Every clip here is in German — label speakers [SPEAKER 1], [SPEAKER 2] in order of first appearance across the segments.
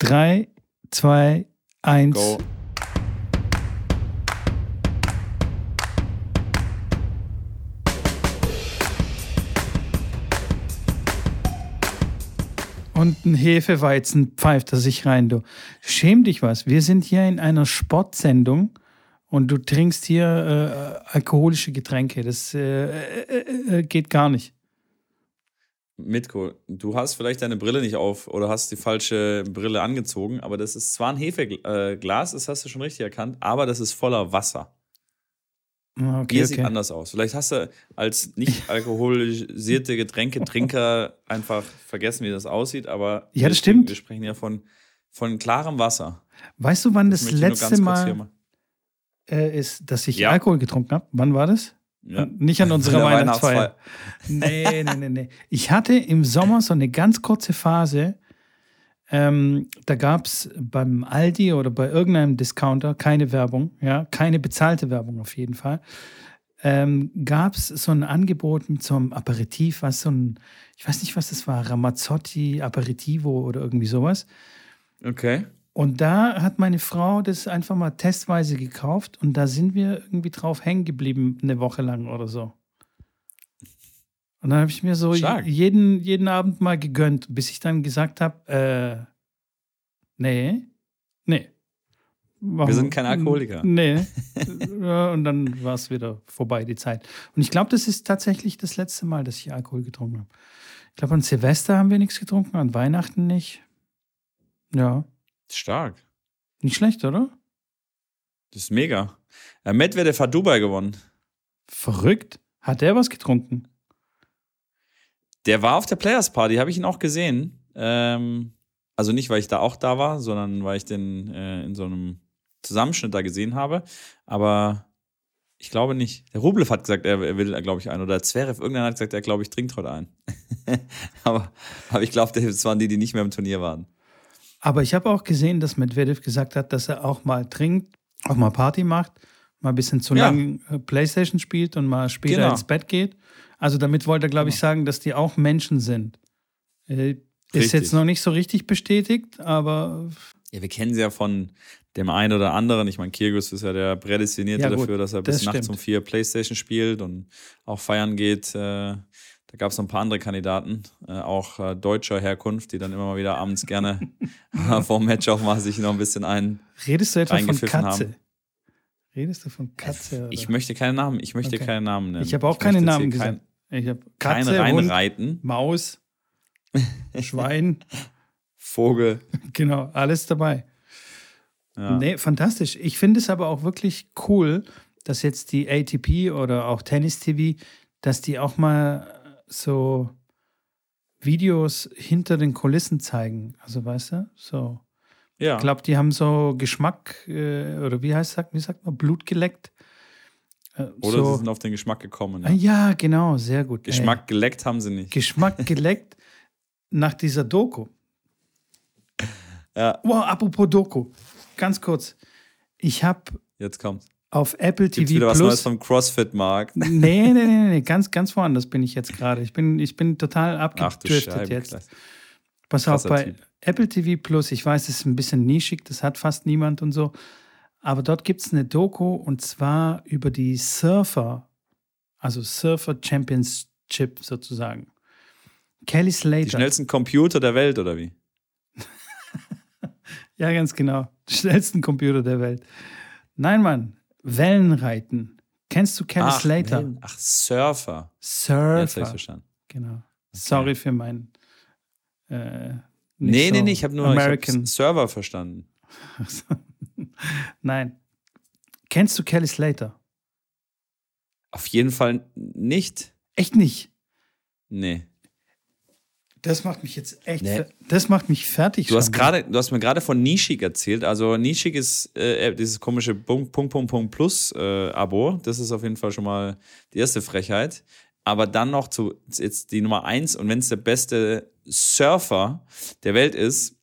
[SPEAKER 1] Drei, zwei, eins.
[SPEAKER 2] Go.
[SPEAKER 1] Und ein Hefeweizen pfeift er sich rein, du. Schäm dich was. Wir sind hier in einer Sportsendung und du trinkst hier äh, alkoholische Getränke. Das äh, äh, äh geht gar nicht.
[SPEAKER 2] Mitko, du hast vielleicht deine Brille nicht auf oder hast die falsche Brille angezogen, aber das ist zwar ein Hefeglas, das hast du schon richtig erkannt, aber das ist voller Wasser.
[SPEAKER 1] Ah, okay,
[SPEAKER 2] Hier
[SPEAKER 1] okay.
[SPEAKER 2] sieht anders aus. Vielleicht hast du als nicht alkoholisierte Getränketrinker einfach vergessen, wie das aussieht, aber
[SPEAKER 1] Ja, das
[SPEAKER 2] wir,
[SPEAKER 1] stimmt.
[SPEAKER 2] wir sprechen ja von, von klarem Wasser.
[SPEAKER 1] Weißt du, wann das,
[SPEAKER 2] nur
[SPEAKER 1] letzte
[SPEAKER 2] hier
[SPEAKER 1] Mal äh, ist, dass ich
[SPEAKER 2] Ja.
[SPEAKER 1] Alkohol getrunken habe? Wann war das?
[SPEAKER 2] Ja.
[SPEAKER 1] Nicht an unserer Weihnachtsfeier. Nee, nee, nee, nee. Ich hatte im Sommer so eine ganz kurze Phase, ähm, da gab es beim Aldi oder bei irgendeinem Discounter keine Werbung, ja, keine bezahlte Werbung auf jeden Fall. Ähm, gab es so ein Angebot einem Aperitif, was so ein, ich weiß nicht, was das war, Ramazzotti Aperitivo oder irgendwie sowas.
[SPEAKER 2] Okay.
[SPEAKER 1] Und da hat meine Frau das einfach mal testweise gekauft und da sind wir irgendwie drauf hängen geblieben, eine Woche lang oder so. Und dann habe ich mir so
[SPEAKER 2] Stark.
[SPEAKER 1] jeden, jeden Abend mal gegönnt, bis ich dann gesagt habe, äh, nee, nee. Warum?
[SPEAKER 2] Wir sind keine Alkoholiker.
[SPEAKER 1] Nee. Und dann war es wieder vorbei, die Zeit. Und ich glaube, das ist tatsächlich das letzte Mal, dass ich Alkohol getrunken habe. Ich glaube, an Silvester haben wir nichts getrunken, an Weihnachten nicht. Ja,
[SPEAKER 2] Stark.
[SPEAKER 1] nicht schlecht, oder?
[SPEAKER 2] Das ist mega. Äh, Medvedev hat Dubai gewonnen.
[SPEAKER 1] Verrückt. Hat der was getrunken?
[SPEAKER 2] Der war auf der Players Party, habe ich ihn auch gesehen. Ähm, also nicht, weil ich da auch da war, sondern weil ich den äh, in so einem Zusammenschnitt da gesehen habe. Aber ich glaube nicht. Der Rublev hat gesagt, er, will, glaube ich, einen. Oder Zverev, irgendeiner hat gesagt, er, glaube ich, trinkt heute einen. aber, aber ich glaube, das waren die, die nicht mehr im Turnier waren.
[SPEAKER 1] Aber ich habe auch gesehen, dass Medvedev gesagt hat, dass er auch mal trinkt, auch mal Party macht, mal ein bisschen zu
[SPEAKER 2] Ja.
[SPEAKER 1] lang äh, Playstation spielt und mal später
[SPEAKER 2] Genau.
[SPEAKER 1] ins Bett geht. Also damit wollte er, glaube ich, sagen, dass die auch Menschen sind. Äh, ist jetzt noch nicht so richtig bestätigt, aber
[SPEAKER 2] Ja, wir kennen sie ja von dem einen oder anderen. Ich meine, Kyrgios ist ja der Prädestinierte
[SPEAKER 1] Ja, gut,
[SPEAKER 2] dafür, dass er bis
[SPEAKER 1] das
[SPEAKER 2] nachts um vier Playstation spielt und auch feiern geht. Äh, da gab es noch ein paar andere Kandidaten, äh, auch äh, deutscher Herkunft, die dann immer mal wieder abends gerne vor dem Match auch mal sich noch ein bisschen ein.
[SPEAKER 1] redest du etwa von Katze?
[SPEAKER 2] haben.
[SPEAKER 1] Redest du von Katze?
[SPEAKER 2] Ich
[SPEAKER 1] oder?
[SPEAKER 2] möchte keine Namen, ich möchte
[SPEAKER 1] Okay.
[SPEAKER 2] keinen Namen nennen.
[SPEAKER 1] Ich habe auch
[SPEAKER 2] Ich
[SPEAKER 1] keine Namen
[SPEAKER 2] hier
[SPEAKER 1] gesagt. Ich habe
[SPEAKER 2] Kein,
[SPEAKER 1] Katze,
[SPEAKER 2] kein
[SPEAKER 1] Hund,
[SPEAKER 2] Reinreiten,
[SPEAKER 1] Maus, Schwein,
[SPEAKER 2] Vogel.
[SPEAKER 1] genau, alles dabei.
[SPEAKER 2] Ja.
[SPEAKER 1] Nee, fantastisch. Ich finde es aber auch wirklich cool, dass jetzt die ATP oder auch Tennis TV, dass die auch mal so Videos hinter den Kulissen zeigen. Also weißt du, so.
[SPEAKER 2] ja.
[SPEAKER 1] Ich glaube, die haben so Geschmack äh, oder wie heißt sagt, wie sagt man, Blut geleckt. Äh,
[SPEAKER 2] Oder
[SPEAKER 1] so.
[SPEAKER 2] sie sind auf den Geschmack gekommen. Ja.
[SPEAKER 1] ja, genau, sehr gut. Ey.
[SPEAKER 2] Geschmack geleckt haben sie nicht.
[SPEAKER 1] Geschmack geleckt nach dieser Doku.
[SPEAKER 2] Ja,
[SPEAKER 1] Wow, apropos Doku. Ganz kurz. Ich habe
[SPEAKER 2] jetzt kommt's.
[SPEAKER 1] Auf Apple
[SPEAKER 2] Gibt's
[SPEAKER 1] TV
[SPEAKER 2] wieder was Neues vom CrossFit-Markt?
[SPEAKER 1] Nee, nee, nee, nee, nee, ganz, ganz woanders bin ich jetzt gerade. Ich bin, ich bin total abgedriftet jetzt.
[SPEAKER 2] klasse.
[SPEAKER 1] Pass auf, bei
[SPEAKER 2] Typ.
[SPEAKER 1] Apple TV Plus, ich weiß, es ist ein bisschen nischig, das hat fast niemand und so. Aber dort gibt es eine Doku und zwar über die Surfer, also Surfer Championship sozusagen. Kelly
[SPEAKER 2] Die
[SPEAKER 1] Slater.
[SPEAKER 2] schnellsten Computer der Welt, oder wie?
[SPEAKER 1] Ja, ganz genau. Die schnellsten Computer der Welt. Nein, Mann. Wellenreiten. Kennst du Kelly Slater?
[SPEAKER 2] Wellen- Ach, Surfer. Jetzt habe
[SPEAKER 1] Surfer.
[SPEAKER 2] ich verstanden.
[SPEAKER 1] Genau. Sorry für mein. Äh,
[SPEAKER 2] Nee,
[SPEAKER 1] so
[SPEAKER 2] nee, nee, ich habe nur ich
[SPEAKER 1] American.
[SPEAKER 2] hab Server verstanden.
[SPEAKER 1] Nein. Kennst du Kelly Slater?
[SPEAKER 2] Auf jeden Fall nicht.
[SPEAKER 1] Echt nicht.
[SPEAKER 2] Nee.
[SPEAKER 1] Das macht mich jetzt echt.
[SPEAKER 2] Nee.
[SPEAKER 1] Das macht mich fertig.
[SPEAKER 2] Du hast gerade, du hast mir gerade von Nishik erzählt. Also Nishik ist äh, dieses komische Punkt, Punkt, Punkt, Punkt Plus äh, Abo. Das ist auf jeden Fall schon mal die erste Frechheit. Aber dann noch zu jetzt die Nummer eins und wenn es der beste Surfer der Welt ist,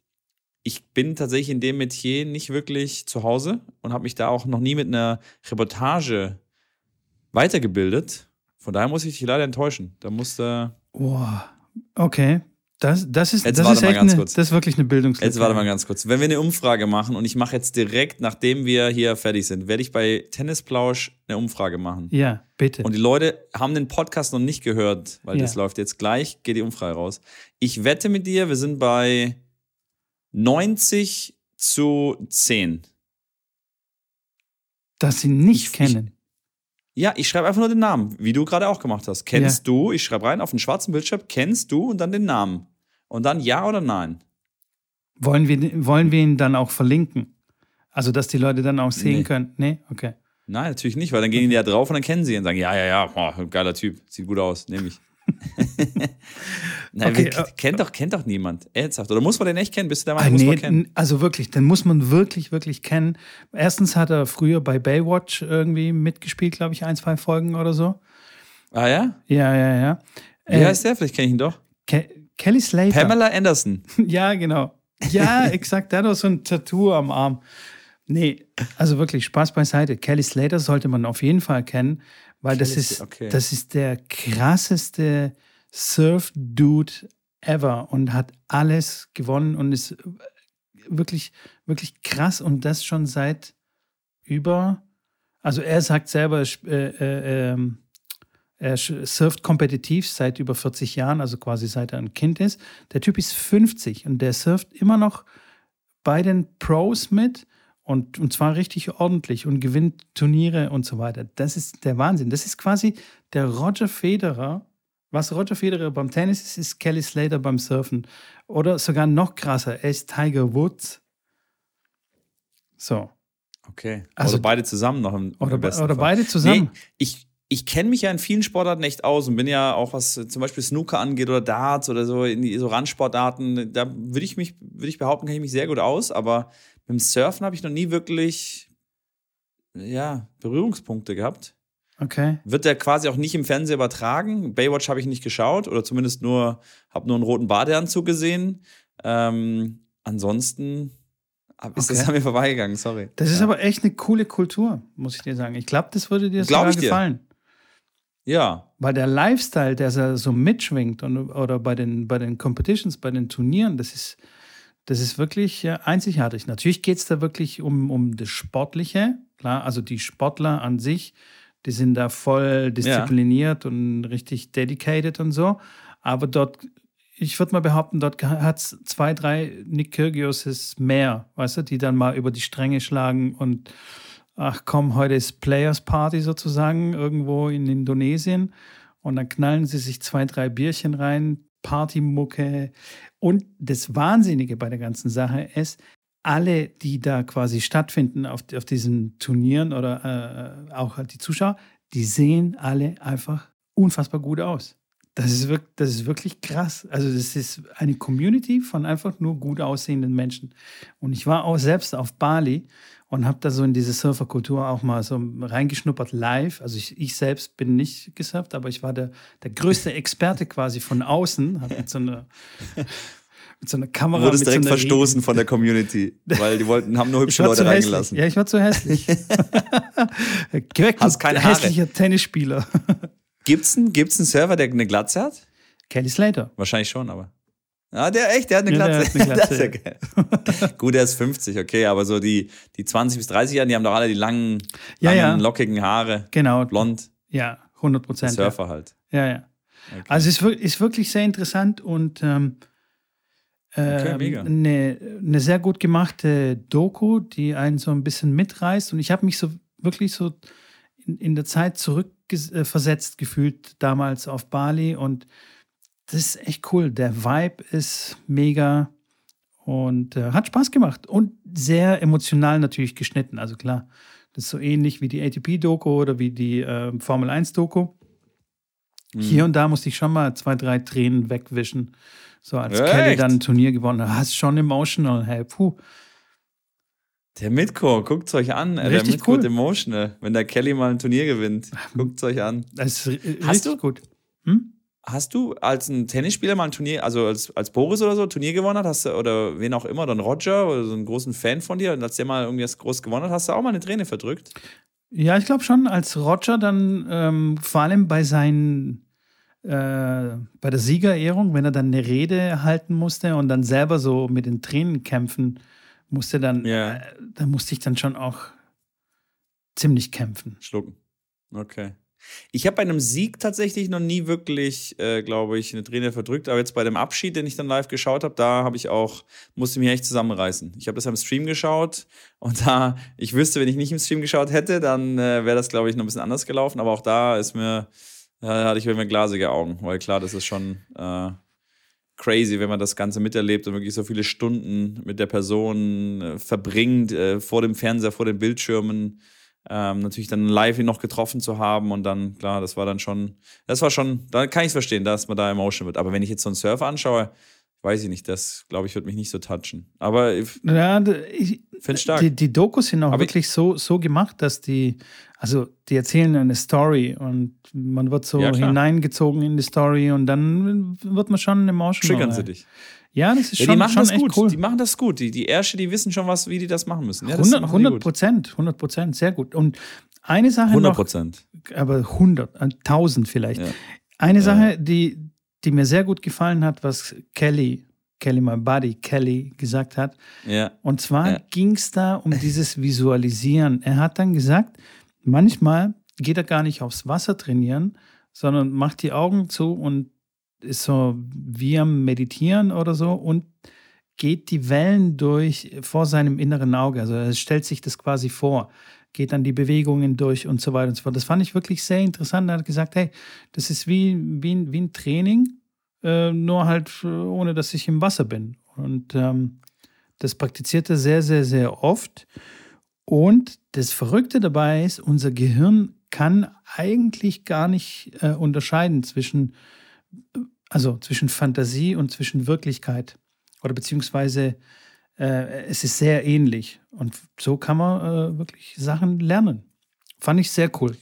[SPEAKER 2] ich bin tatsächlich in dem Metier nicht wirklich zu Hause und habe mich da auch noch nie mit einer Reportage weitergebildet. Von daher muss ich dich leider enttäuschen. Da musste
[SPEAKER 1] Boah. Okay. Das, das, ist,
[SPEAKER 2] Jetzt
[SPEAKER 1] das, ist echt eine, das ist wirklich eine Bildungslücke.
[SPEAKER 2] Jetzt warte mal ganz kurz. Wenn wir eine Umfrage machen und ich mache jetzt direkt, nachdem wir hier fertig sind, werde ich bei Tennisplausch eine Umfrage machen.
[SPEAKER 1] Ja, bitte.
[SPEAKER 2] Und die Leute haben den Podcast noch nicht gehört, weil
[SPEAKER 1] Ja.
[SPEAKER 2] das läuft jetzt gleich, geht die Umfrage raus. Ich wette mit dir, wir sind bei 90 zu 10.
[SPEAKER 1] dass sie nicht
[SPEAKER 2] Ich-
[SPEAKER 1] kennen.
[SPEAKER 2] Ja, ich schreibe einfach nur den Namen, wie du gerade auch gemacht hast. Kennst du, ich schreibe rein auf den schwarzen Bildschirm, kennst du und dann den Namen. Und dann ja oder nein.
[SPEAKER 1] Wollen wir, wollen wir ihn dann auch verlinken? Also, dass die Leute dann auch sehen
[SPEAKER 2] Nee.
[SPEAKER 1] können? Nee? Okay.
[SPEAKER 2] Nein, natürlich nicht, weil dann gehen die ja drauf und dann kennen sie ihn und sagen, ja, ja, ja, boah, geiler Typ, sieht gut aus, nehme ich. Nein,
[SPEAKER 1] Okay,
[SPEAKER 2] wir-
[SPEAKER 1] äh,
[SPEAKER 2] kennt, doch, kennt doch niemand. Ernsthaft. Oder muss man den echt kennen? Bist du der
[SPEAKER 1] Ah,
[SPEAKER 2] Meinung, muss
[SPEAKER 1] nee,
[SPEAKER 2] man kennen?
[SPEAKER 1] also wirklich, den muss man wirklich, wirklich kennen. Erstens hat er früher bei Baywatch irgendwie mitgespielt, glaube ich, ein, zwei Folgen oder so.
[SPEAKER 2] Ah ja?
[SPEAKER 1] Ja, ja, ja.
[SPEAKER 2] Wie
[SPEAKER 1] Äh,
[SPEAKER 2] heißt der? Vielleicht kenne ich ihn doch.
[SPEAKER 1] Ke Kelly Slater.
[SPEAKER 2] Pamela Anderson.
[SPEAKER 1] Ja, genau. Ja, exakt. Der hat auch so ein Tattoo am Arm. Nee, also wirklich, Spaß beiseite. Kelly Slater sollte man auf jeden Fall kennen, weil das ist,
[SPEAKER 2] okay.
[SPEAKER 1] das ist der krasseste Surf-Dude ever und hat alles gewonnen und ist wirklich, wirklich krass und das schon seit über, also er sagt selber, er äh, äh, ähm, er surft kompetitiv seit über 40 Jahren, also quasi seit er ein Kind ist. Der Typ ist 50 und der surft immer noch bei den Pros mit und, und zwar richtig ordentlich und gewinnt Turniere und so weiter. Das ist der Wahnsinn. Das ist quasi der Roger Federer. Was Roger Federer beim Tennis ist, ist Kelly Slater beim Surfen. Oder sogar noch krasser, er ist Tiger Woods. So.
[SPEAKER 2] Okay.
[SPEAKER 1] Also-
[SPEAKER 2] oder beide zusammen noch im,
[SPEAKER 1] Oder,
[SPEAKER 2] besten
[SPEAKER 1] oder
[SPEAKER 2] Fall.
[SPEAKER 1] beide zusammen.
[SPEAKER 2] Nee, ich, ich kenne mich ja in vielen Sportarten echt aus und bin ja auch, was zum Beispiel Snooker angeht oder Darts oder so, in die, so Randsportarten, da würde ich mich, würde ich behaupten, kenne ich mich sehr gut aus, aber mit dem Surfen habe ich noch nie wirklich, ja, Berührungspunkte gehabt.
[SPEAKER 1] Okay.
[SPEAKER 2] Wird der quasi auch nicht im Fernsehen übertragen. Baywatch habe ich nicht geschaut oder zumindest nur, habe nur einen roten Badeanzug gesehen. Ähm, ansonsten ist das
[SPEAKER 1] Okay.
[SPEAKER 2] an mir vorbeigegangen, sorry.
[SPEAKER 1] Das ist
[SPEAKER 2] ja.
[SPEAKER 1] aber echt eine coole Kultur, muss ich dir sagen. Ich glaube, das würde dir
[SPEAKER 2] Glaub
[SPEAKER 1] sogar
[SPEAKER 2] ich dir.
[SPEAKER 1] gefallen.
[SPEAKER 2] Ja,
[SPEAKER 1] Weil der Lifestyle, der so- so mitschwingt und, oder bei den, bei den Competitions, bei den Turnieren, das ist, das ist wirklich äh, einzigartig. Natürlich geht es da wirklich um, um das Sportliche. Klar, also die Sportler an sich, die sind da voll diszipliniert und richtig dedicated und so. Aber dort, ich würde mal behaupten, dort hat es zwei, drei Nick Kyrgioses mehr, weißt du, die dann mal über die Stränge schlagen und ach komm, heute ist Players Party sozusagen irgendwo in Indonesien und dann knallen sie sich zwei, drei Bierchen rein, Partymucke. Und das Wahnsinnige bei der ganzen Sache ist, alle, die da quasi stattfinden auf, auf diesen Turnieren oder äh, auch halt die Zuschauer, die sehen alle einfach unfassbar gut aus. Das ist, wirklich, das ist wirklich krass. Also das ist eine Community von einfach nur gut aussehenden Menschen. Und ich war auch selbst auf Bali und habe da so in diese Surferkultur auch mal so reingeschnuppert live. Also ich, ich selbst bin nicht gesurft, aber ich war der, der größte Experte quasi von außen, hab mit so einer, mit so einer Kamera.
[SPEAKER 2] Wurdest direkt
[SPEAKER 1] so
[SPEAKER 2] verstoßen von der Community, weil die wollten, haben nur hübsche Leute
[SPEAKER 1] zu hässlich.
[SPEAKER 2] reingelassen.
[SPEAKER 1] Ja, ich war zu hässlich.
[SPEAKER 2] Hast keine Haare.
[SPEAKER 1] hässlicher Tennisspieler.
[SPEAKER 2] Gibt's einen, gibt's einen Server, der eine Glatze hat?
[SPEAKER 1] Kelly Slater.
[SPEAKER 2] Wahrscheinlich schon, aber. Ja, der echt, der hat eine
[SPEAKER 1] Ja, der
[SPEAKER 2] Glatze.
[SPEAKER 1] hat eine
[SPEAKER 2] das ja
[SPEAKER 1] Glatze,
[SPEAKER 2] geil. Gut, er ist 50, okay, aber so die, die 20 bis 30 Jahre, die haben doch alle die langen,
[SPEAKER 1] Ja,
[SPEAKER 2] langen
[SPEAKER 1] ja.
[SPEAKER 2] lockigen Haare.
[SPEAKER 1] Genau.
[SPEAKER 2] Blond,
[SPEAKER 1] Ja, 100 Prozent. Ja.
[SPEAKER 2] Surfer halt.
[SPEAKER 1] ja, ja.
[SPEAKER 2] Okay.
[SPEAKER 1] Also es ist, wir- ist wirklich sehr interessant und ähm,
[SPEAKER 2] Okay,
[SPEAKER 1] ähm, eine, eine sehr gut gemachte Doku, die einen so ein bisschen mitreißt. Und ich habe mich so wirklich so in, in der Zeit zurückversetzt gefühlt, damals auf Bali. Und das ist echt cool. Der Vibe ist mega und äh, hat Spaß gemacht und sehr emotional natürlich geschnitten. Also klar, das ist so ähnlich wie die ATP-Doku oder wie die äh, Formel 1-Doku.
[SPEAKER 2] Mhm.
[SPEAKER 1] Hier und da musste ich schon mal zwei, drei Tränen wegwischen. So als
[SPEAKER 2] Echt?
[SPEAKER 1] Kelly dann ein Turnier gewonnen hat. Das ist schon emotional. Hey, puh.
[SPEAKER 2] Der Mitko, guckt's euch an. Der
[SPEAKER 1] Richtig
[SPEAKER 2] Mitko
[SPEAKER 1] cool.
[SPEAKER 2] emotional, wenn der Kelly mal ein Turnier gewinnt. Guckt's euch an.
[SPEAKER 1] Das ist
[SPEAKER 2] Hast du?
[SPEAKER 1] gut. Hm?
[SPEAKER 2] Hast du als ein Tennisspieler mal ein Turnier, also als, als Boris oder so, ein Turnier gewonnen hat, hast du, oder wen auch immer, ein Roger oder so einen großen Fan von dir, und als der mal irgendwie was groß gewonnen hat, hast du auch mal eine Träne verdrückt?
[SPEAKER 1] Ja, ich glaube schon, als Roger dann ähm, vor allem bei seinen äh, bei der Siegerehrung, wenn er dann eine Rede halten musste und dann selber so mit den Tränen kämpfen musste, dann,
[SPEAKER 2] Ja.
[SPEAKER 1] äh, dann musste ich dann schon auch ziemlich kämpfen.
[SPEAKER 2] Schlucken. Okay. Ich habe bei einem Sieg tatsächlich noch nie wirklich, äh, glaube ich, eine Träne verdrückt. Aber jetzt bei dem Abschied, den ich dann live geschaut habe, da habe ich auch, musste mich echt zusammenreißen. Ich habe das am Stream geschaut und da, ich wüsste, wenn ich nicht im Stream geschaut hätte, dann äh, wäre das, glaube ich, noch ein bisschen anders gelaufen. Aber auch da ist mir, da hatte ich mir glasige Augen, weil klar, das ist schon äh, crazy, wenn man das Ganze miterlebt und wirklich so viele Stunden mit der Person äh, verbringt, äh, vor dem Fernseher, vor den Bildschirmen ähm, natürlich dann live ihn noch getroffen zu haben und dann, klar, das war dann schon, das war schon, da kann ich es verstehen, dass man da emotional wird. Aber wenn ich jetzt so einen Surfer anschaue, weiß ich nicht, das glaube ich, wird mich nicht so touchen. Aber ich
[SPEAKER 1] Ja, ich,
[SPEAKER 2] finde stark.
[SPEAKER 1] die, die Dokus sind auch
[SPEAKER 2] Aber ich-
[SPEAKER 1] wirklich so, so gemacht, dass die, also die erzählen eine Story und man wird so
[SPEAKER 2] Ja,
[SPEAKER 1] hineingezogen in die Story und dann wird man schon emotional.
[SPEAKER 2] Triggern sie dich.
[SPEAKER 1] Ja, das ist
[SPEAKER 2] Ja,
[SPEAKER 1] schon,
[SPEAKER 2] die machen
[SPEAKER 1] schon
[SPEAKER 2] das
[SPEAKER 1] echt
[SPEAKER 2] gut.
[SPEAKER 1] cool.
[SPEAKER 2] Die machen das gut. Die, die Ärsche, die wissen schon was, wie die das machen müssen. Ja, das
[SPEAKER 1] 100
[SPEAKER 2] machen die
[SPEAKER 1] 100
[SPEAKER 2] gut.
[SPEAKER 1] Prozent, 100 Prozent, sehr gut. Und eine Sache
[SPEAKER 2] 100
[SPEAKER 1] noch,
[SPEAKER 2] Prozent.
[SPEAKER 1] aber 100, äh, 1000 vielleicht.
[SPEAKER 2] Ja.
[SPEAKER 1] Eine Sache, die, die mir sehr gut gefallen hat, was Kelly, Kelly, my buddy, Kelly gesagt hat.
[SPEAKER 2] Ja.
[SPEAKER 1] Und zwar
[SPEAKER 2] Ja.
[SPEAKER 1] ging es da um dieses Visualisieren. Er hat dann gesagt, manchmal geht er gar nicht aufs Wasser trainieren, sondern macht die Augen zu und ist so wie am Meditieren oder so und geht die Wellen durch vor seinem inneren Auge. Also er stellt sich das quasi vor, geht dann die Bewegungen durch und so weiter und so fort. Das fand ich wirklich sehr interessant. Er hat gesagt, hey, das ist wie, wie, wie ein Training, äh, nur halt äh, ohne, dass ich im Wasser bin. Und ähm, das praktiziert er sehr, sehr, sehr oft. Und das Verrückte dabei ist, unser Gehirn kann eigentlich gar nicht äh, unterscheiden zwischen, also zwischen Fantasie und zwischen Wirklichkeit. Oder beziehungsweise äh, es ist sehr ähnlich. Und so kann man äh, wirklich Sachen lernen. Fand ich sehr cool.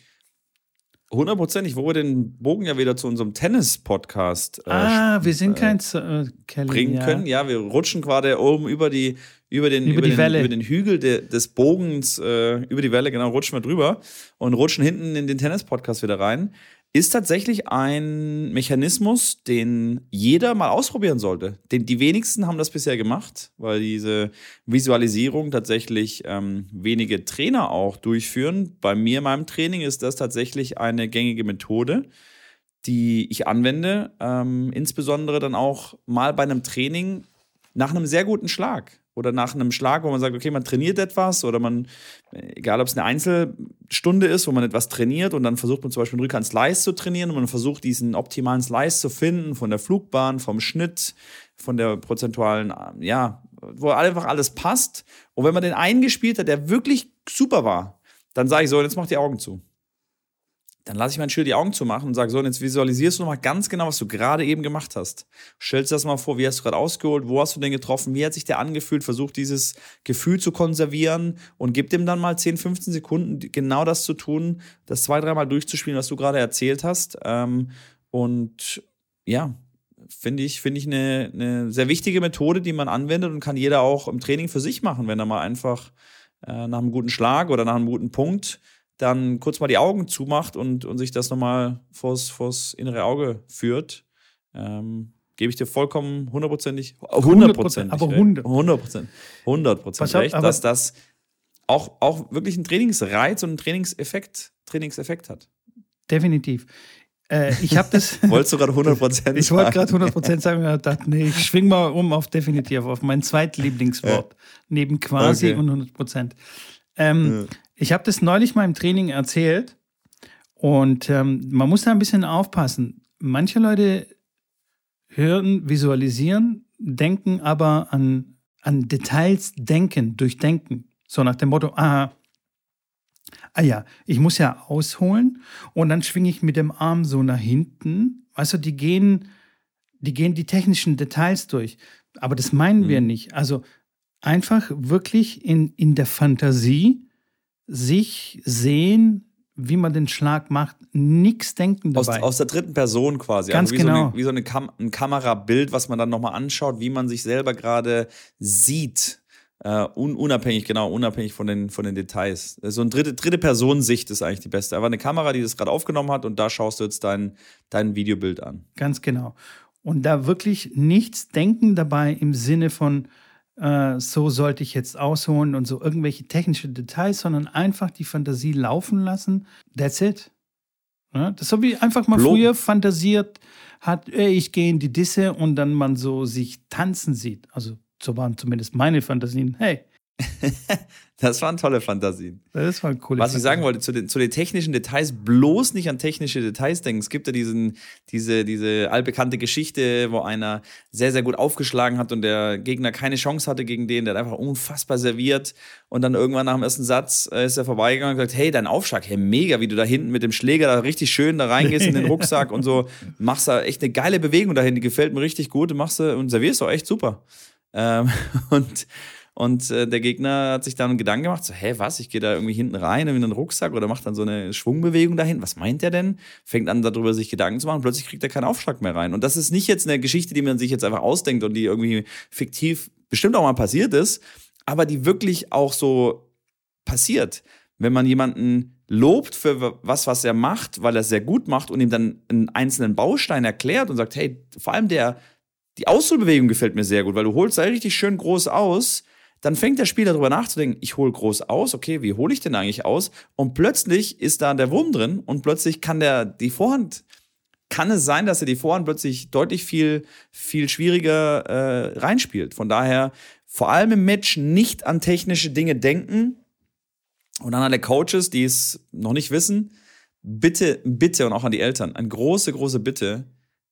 [SPEAKER 2] Hundertprozentig, wo wir den Bogen ja wieder zu unserem Tennis-Podcast äh,
[SPEAKER 1] ah, wir sind
[SPEAKER 2] äh,
[SPEAKER 1] kein äh, Kelly.
[SPEAKER 2] bringen
[SPEAKER 1] ja.
[SPEAKER 2] können. Ja, wir rutschen gerade oben über die über den
[SPEAKER 1] Über die
[SPEAKER 2] den,
[SPEAKER 1] Welle.
[SPEAKER 2] über den Hügel de, des Bogens äh, über die Welle genau rutschen wir drüber und rutschen hinten in den Tennis Podcast wieder rein. Ist tatsächlich ein Mechanismus, den jeder mal ausprobieren sollte. Den, die wenigsten haben das bisher gemacht, weil diese Visualisierung tatsächlich ähm, wenige Trainer auch durchführen. Bei mir in meinem Training ist das tatsächlich eine gängige Methode die ich anwende, ähm, insbesondere dann auch mal bei einem Training nach einem sehr guten Schlag oder nach einem Schlag, wo man sagt, okay, man trainiert etwas oder man, egal ob es eine Einzelstunde ist, wo man etwas trainiert und dann versucht man zum Beispiel einen Rückhand-Slice zu trainieren und man versucht diesen optimalen Slice zu finden von der Flugbahn, vom Schnitt, von der prozentualen, ja, wo einfach alles passt. Und wenn man den eingespielt hat, der wirklich super war, dann sage ich so, jetzt mach die Augen zu dann lasse ich meinen Schüler die Augen zumachen und sage so, und jetzt visualisierst du nochmal ganz genau, was du gerade eben gemacht hast. Stellst dir das mal vor, wie hast du gerade ausgeholt, wo hast du den getroffen, wie hat sich der angefühlt, versuch dieses Gefühl zu konservieren und gib dem dann mal 10, 15 Sekunden genau das zu tun, das zwei, dreimal durchzuspielen, was du gerade erzählt hast. Ähm, und ja, finde ich, finde ich eine, eine sehr wichtige Methode, die man anwendet und kann jeder auch im Training für sich machen, wenn er mal einfach äh, nach einem guten Schlag oder nach einem guten Punkt dann kurz mal die Augen zumacht und, und sich das nochmal vors, vors innere Auge führt, ähm, gebe ich dir vollkommen hundertprozentig, hundertprozentig,
[SPEAKER 1] aber
[SPEAKER 2] recht.
[SPEAKER 1] 100.
[SPEAKER 2] hundertprozentig, hundertprozentig recht, dass das auch, auch wirklich einen Trainingsreiz und einen Trainingseffekt, Trainingseffekt hat.
[SPEAKER 1] Definitiv. Äh, ich habe das.
[SPEAKER 2] Wolltest du gerade 100%
[SPEAKER 1] Ich wollte gerade 100% sagen, aber dachte, nee, ich schwing mal um auf definitiv, auf mein zweitlieblingswort. Neben quasi
[SPEAKER 2] Okay.
[SPEAKER 1] und 100%. Ähm, Ich habe das neulich mal im Training erzählt und ähm, man muss da ein bisschen aufpassen. Manche Leute hören, visualisieren, denken aber an, an Details denken, durchdenken. So nach dem Motto, aha, ah ja, ich muss ja ausholen und dann schwinge ich mit dem Arm so nach hinten. Weißt du, die gehen, die gehen die technischen Details durch. Aber das meinen wir nicht. Also einfach wirklich in, in der Fantasie sich sehen, wie man den Schlag macht, nichts denken
[SPEAKER 2] Aus,
[SPEAKER 1] dabei.
[SPEAKER 2] aus der dritten Person quasi.
[SPEAKER 1] Ganz
[SPEAKER 2] also wie So
[SPEAKER 1] genau.
[SPEAKER 2] eine, wie so eine Kam ein Kamerabild, was man dann nochmal anschaut, wie man sich selber gerade sieht. Uh, un unabhängig, genau, unabhängig von den, von den Details. So eine dritte, dritte Personensicht ist eigentlich die beste. Aber eine Kamera, die das gerade aufgenommen hat und da schaust du jetzt dein, dein Videobild an.
[SPEAKER 1] Ganz genau. Und da wirklich nichts denken dabei im Sinne von, äh, so sollte ich jetzt ausholen und so irgendwelche technische Details, sondern einfach die Fantasie laufen lassen. That's it. Ja, das habe ich einfach mal Blo früher fantasiert hat, ey, ich gehe in die Disse und dann man so sich tanzen sieht. Also so waren zumindest meine Fantasien. Hey.
[SPEAKER 2] das waren tolle Fantasien.
[SPEAKER 1] Das waren coole
[SPEAKER 2] Was ich sagen wollte, zu den, zu den technischen Details, bloß nicht an technische Details denken. Es gibt ja diesen, diese, diese allbekannte Geschichte, wo einer sehr, sehr gut aufgeschlagen hat und der Gegner keine Chance hatte gegen den, der hat einfach unfassbar serviert und dann irgendwann nach dem ersten Satz äh, ist er vorbeigegangen und gesagt, hey, dein Aufschlag, hey, mega, wie du da hinten mit dem Schläger da richtig schön da reingehst in den Rucksack und so, machst da echt eine geile Bewegung dahin, die gefällt mir richtig gut, machst du und servierst auch echt super. Ähm, und und äh, der Gegner hat sich dann Gedanken gemacht, so, hä, was, ich gehe da irgendwie hinten rein in einen Rucksack oder macht dann so eine Schwungbewegung dahin. Was meint der denn? Fängt an, darüber sich Gedanken zu machen. Plötzlich kriegt er keinen Aufschlag mehr rein. Und das ist nicht jetzt eine Geschichte, die man sich jetzt einfach ausdenkt und die irgendwie fiktiv bestimmt auch mal passiert ist, aber die wirklich auch so passiert. Wenn man jemanden lobt für was, was er macht, weil er es sehr gut macht und ihm dann einen einzelnen Baustein erklärt und sagt, hey, vor allem der, die Ausholbewegung gefällt mir sehr gut, weil du holst da richtig schön groß aus dann fängt der Spieler darüber nachzudenken, ich hole groß aus, okay, wie hole ich denn eigentlich aus? Und plötzlich ist da der Wurm drin und plötzlich kann der die Vorhand, kann es sein, dass er die Vorhand plötzlich deutlich viel, viel schwieriger äh, reinspielt. Von daher vor allem im Match nicht an technische Dinge denken und an alle Coaches, die es noch nicht wissen, bitte, bitte und auch an die Eltern, eine große, große Bitte,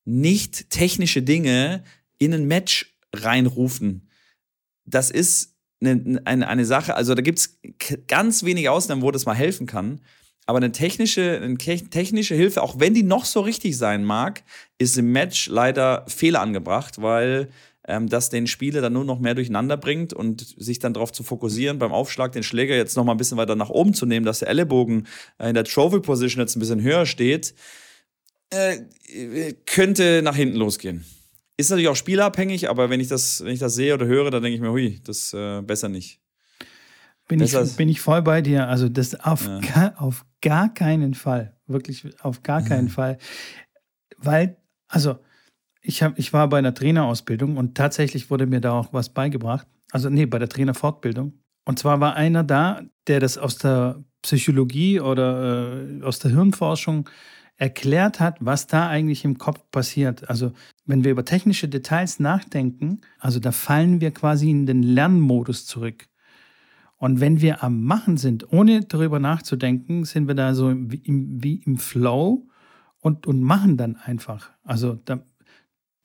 [SPEAKER 2] nicht technische Dinge in ein Match reinrufen. Das ist eine, eine, eine Sache, also da gibt es ganz wenige Ausnahmen, wo das mal helfen kann. Aber eine technische, eine technische Hilfe, auch wenn die noch so richtig sein mag, ist im Match leider Fehler angebracht, weil ähm, das den Spieler dann nur noch mehr durcheinander bringt und sich dann darauf zu fokussieren, beim Aufschlag den Schläger jetzt noch mal ein bisschen weiter nach oben zu nehmen, dass der Ellenbogen äh, in der Trophy Position jetzt ein bisschen höher steht, äh, könnte nach hinten losgehen. Ist natürlich auch spielabhängig, aber wenn ich das, wenn ich das sehe oder höre, dann denke ich mir, hui, das äh, besser nicht.
[SPEAKER 1] Bin ich, bin ich voll bei dir. Also das auf, ja. gar, auf gar keinen Fall. Wirklich auf gar keinen Fall. Weil, also ich, hab, ich war bei einer Trainerausbildung und tatsächlich wurde mir da auch was beigebracht. Also nee, bei der Trainerfortbildung. Und zwar war einer da, der das aus der Psychologie oder äh, aus der Hirnforschung erklärt hat, was da eigentlich im Kopf passiert. Also wenn wir über technische Details nachdenken, also da fallen wir quasi in den Lernmodus zurück. Und wenn wir am Machen sind, ohne darüber nachzudenken, sind wir da so wie im, wie im Flow und, und machen dann einfach. Also da,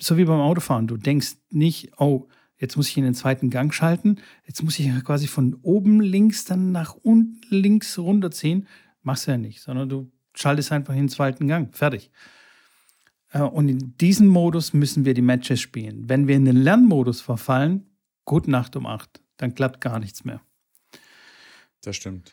[SPEAKER 1] so wie beim Autofahren. Du denkst nicht, oh, jetzt muss ich in den zweiten Gang schalten, jetzt muss ich quasi von oben links dann nach unten links runterziehen. Machst du ja nicht, sondern du schaltest einfach in den zweiten Gang. Fertig. Äh, und in diesem Modus müssen wir die Matches spielen. Wenn wir in den Lernmodus verfallen, gut Nacht um acht, dann klappt gar nichts mehr.
[SPEAKER 2] Das stimmt.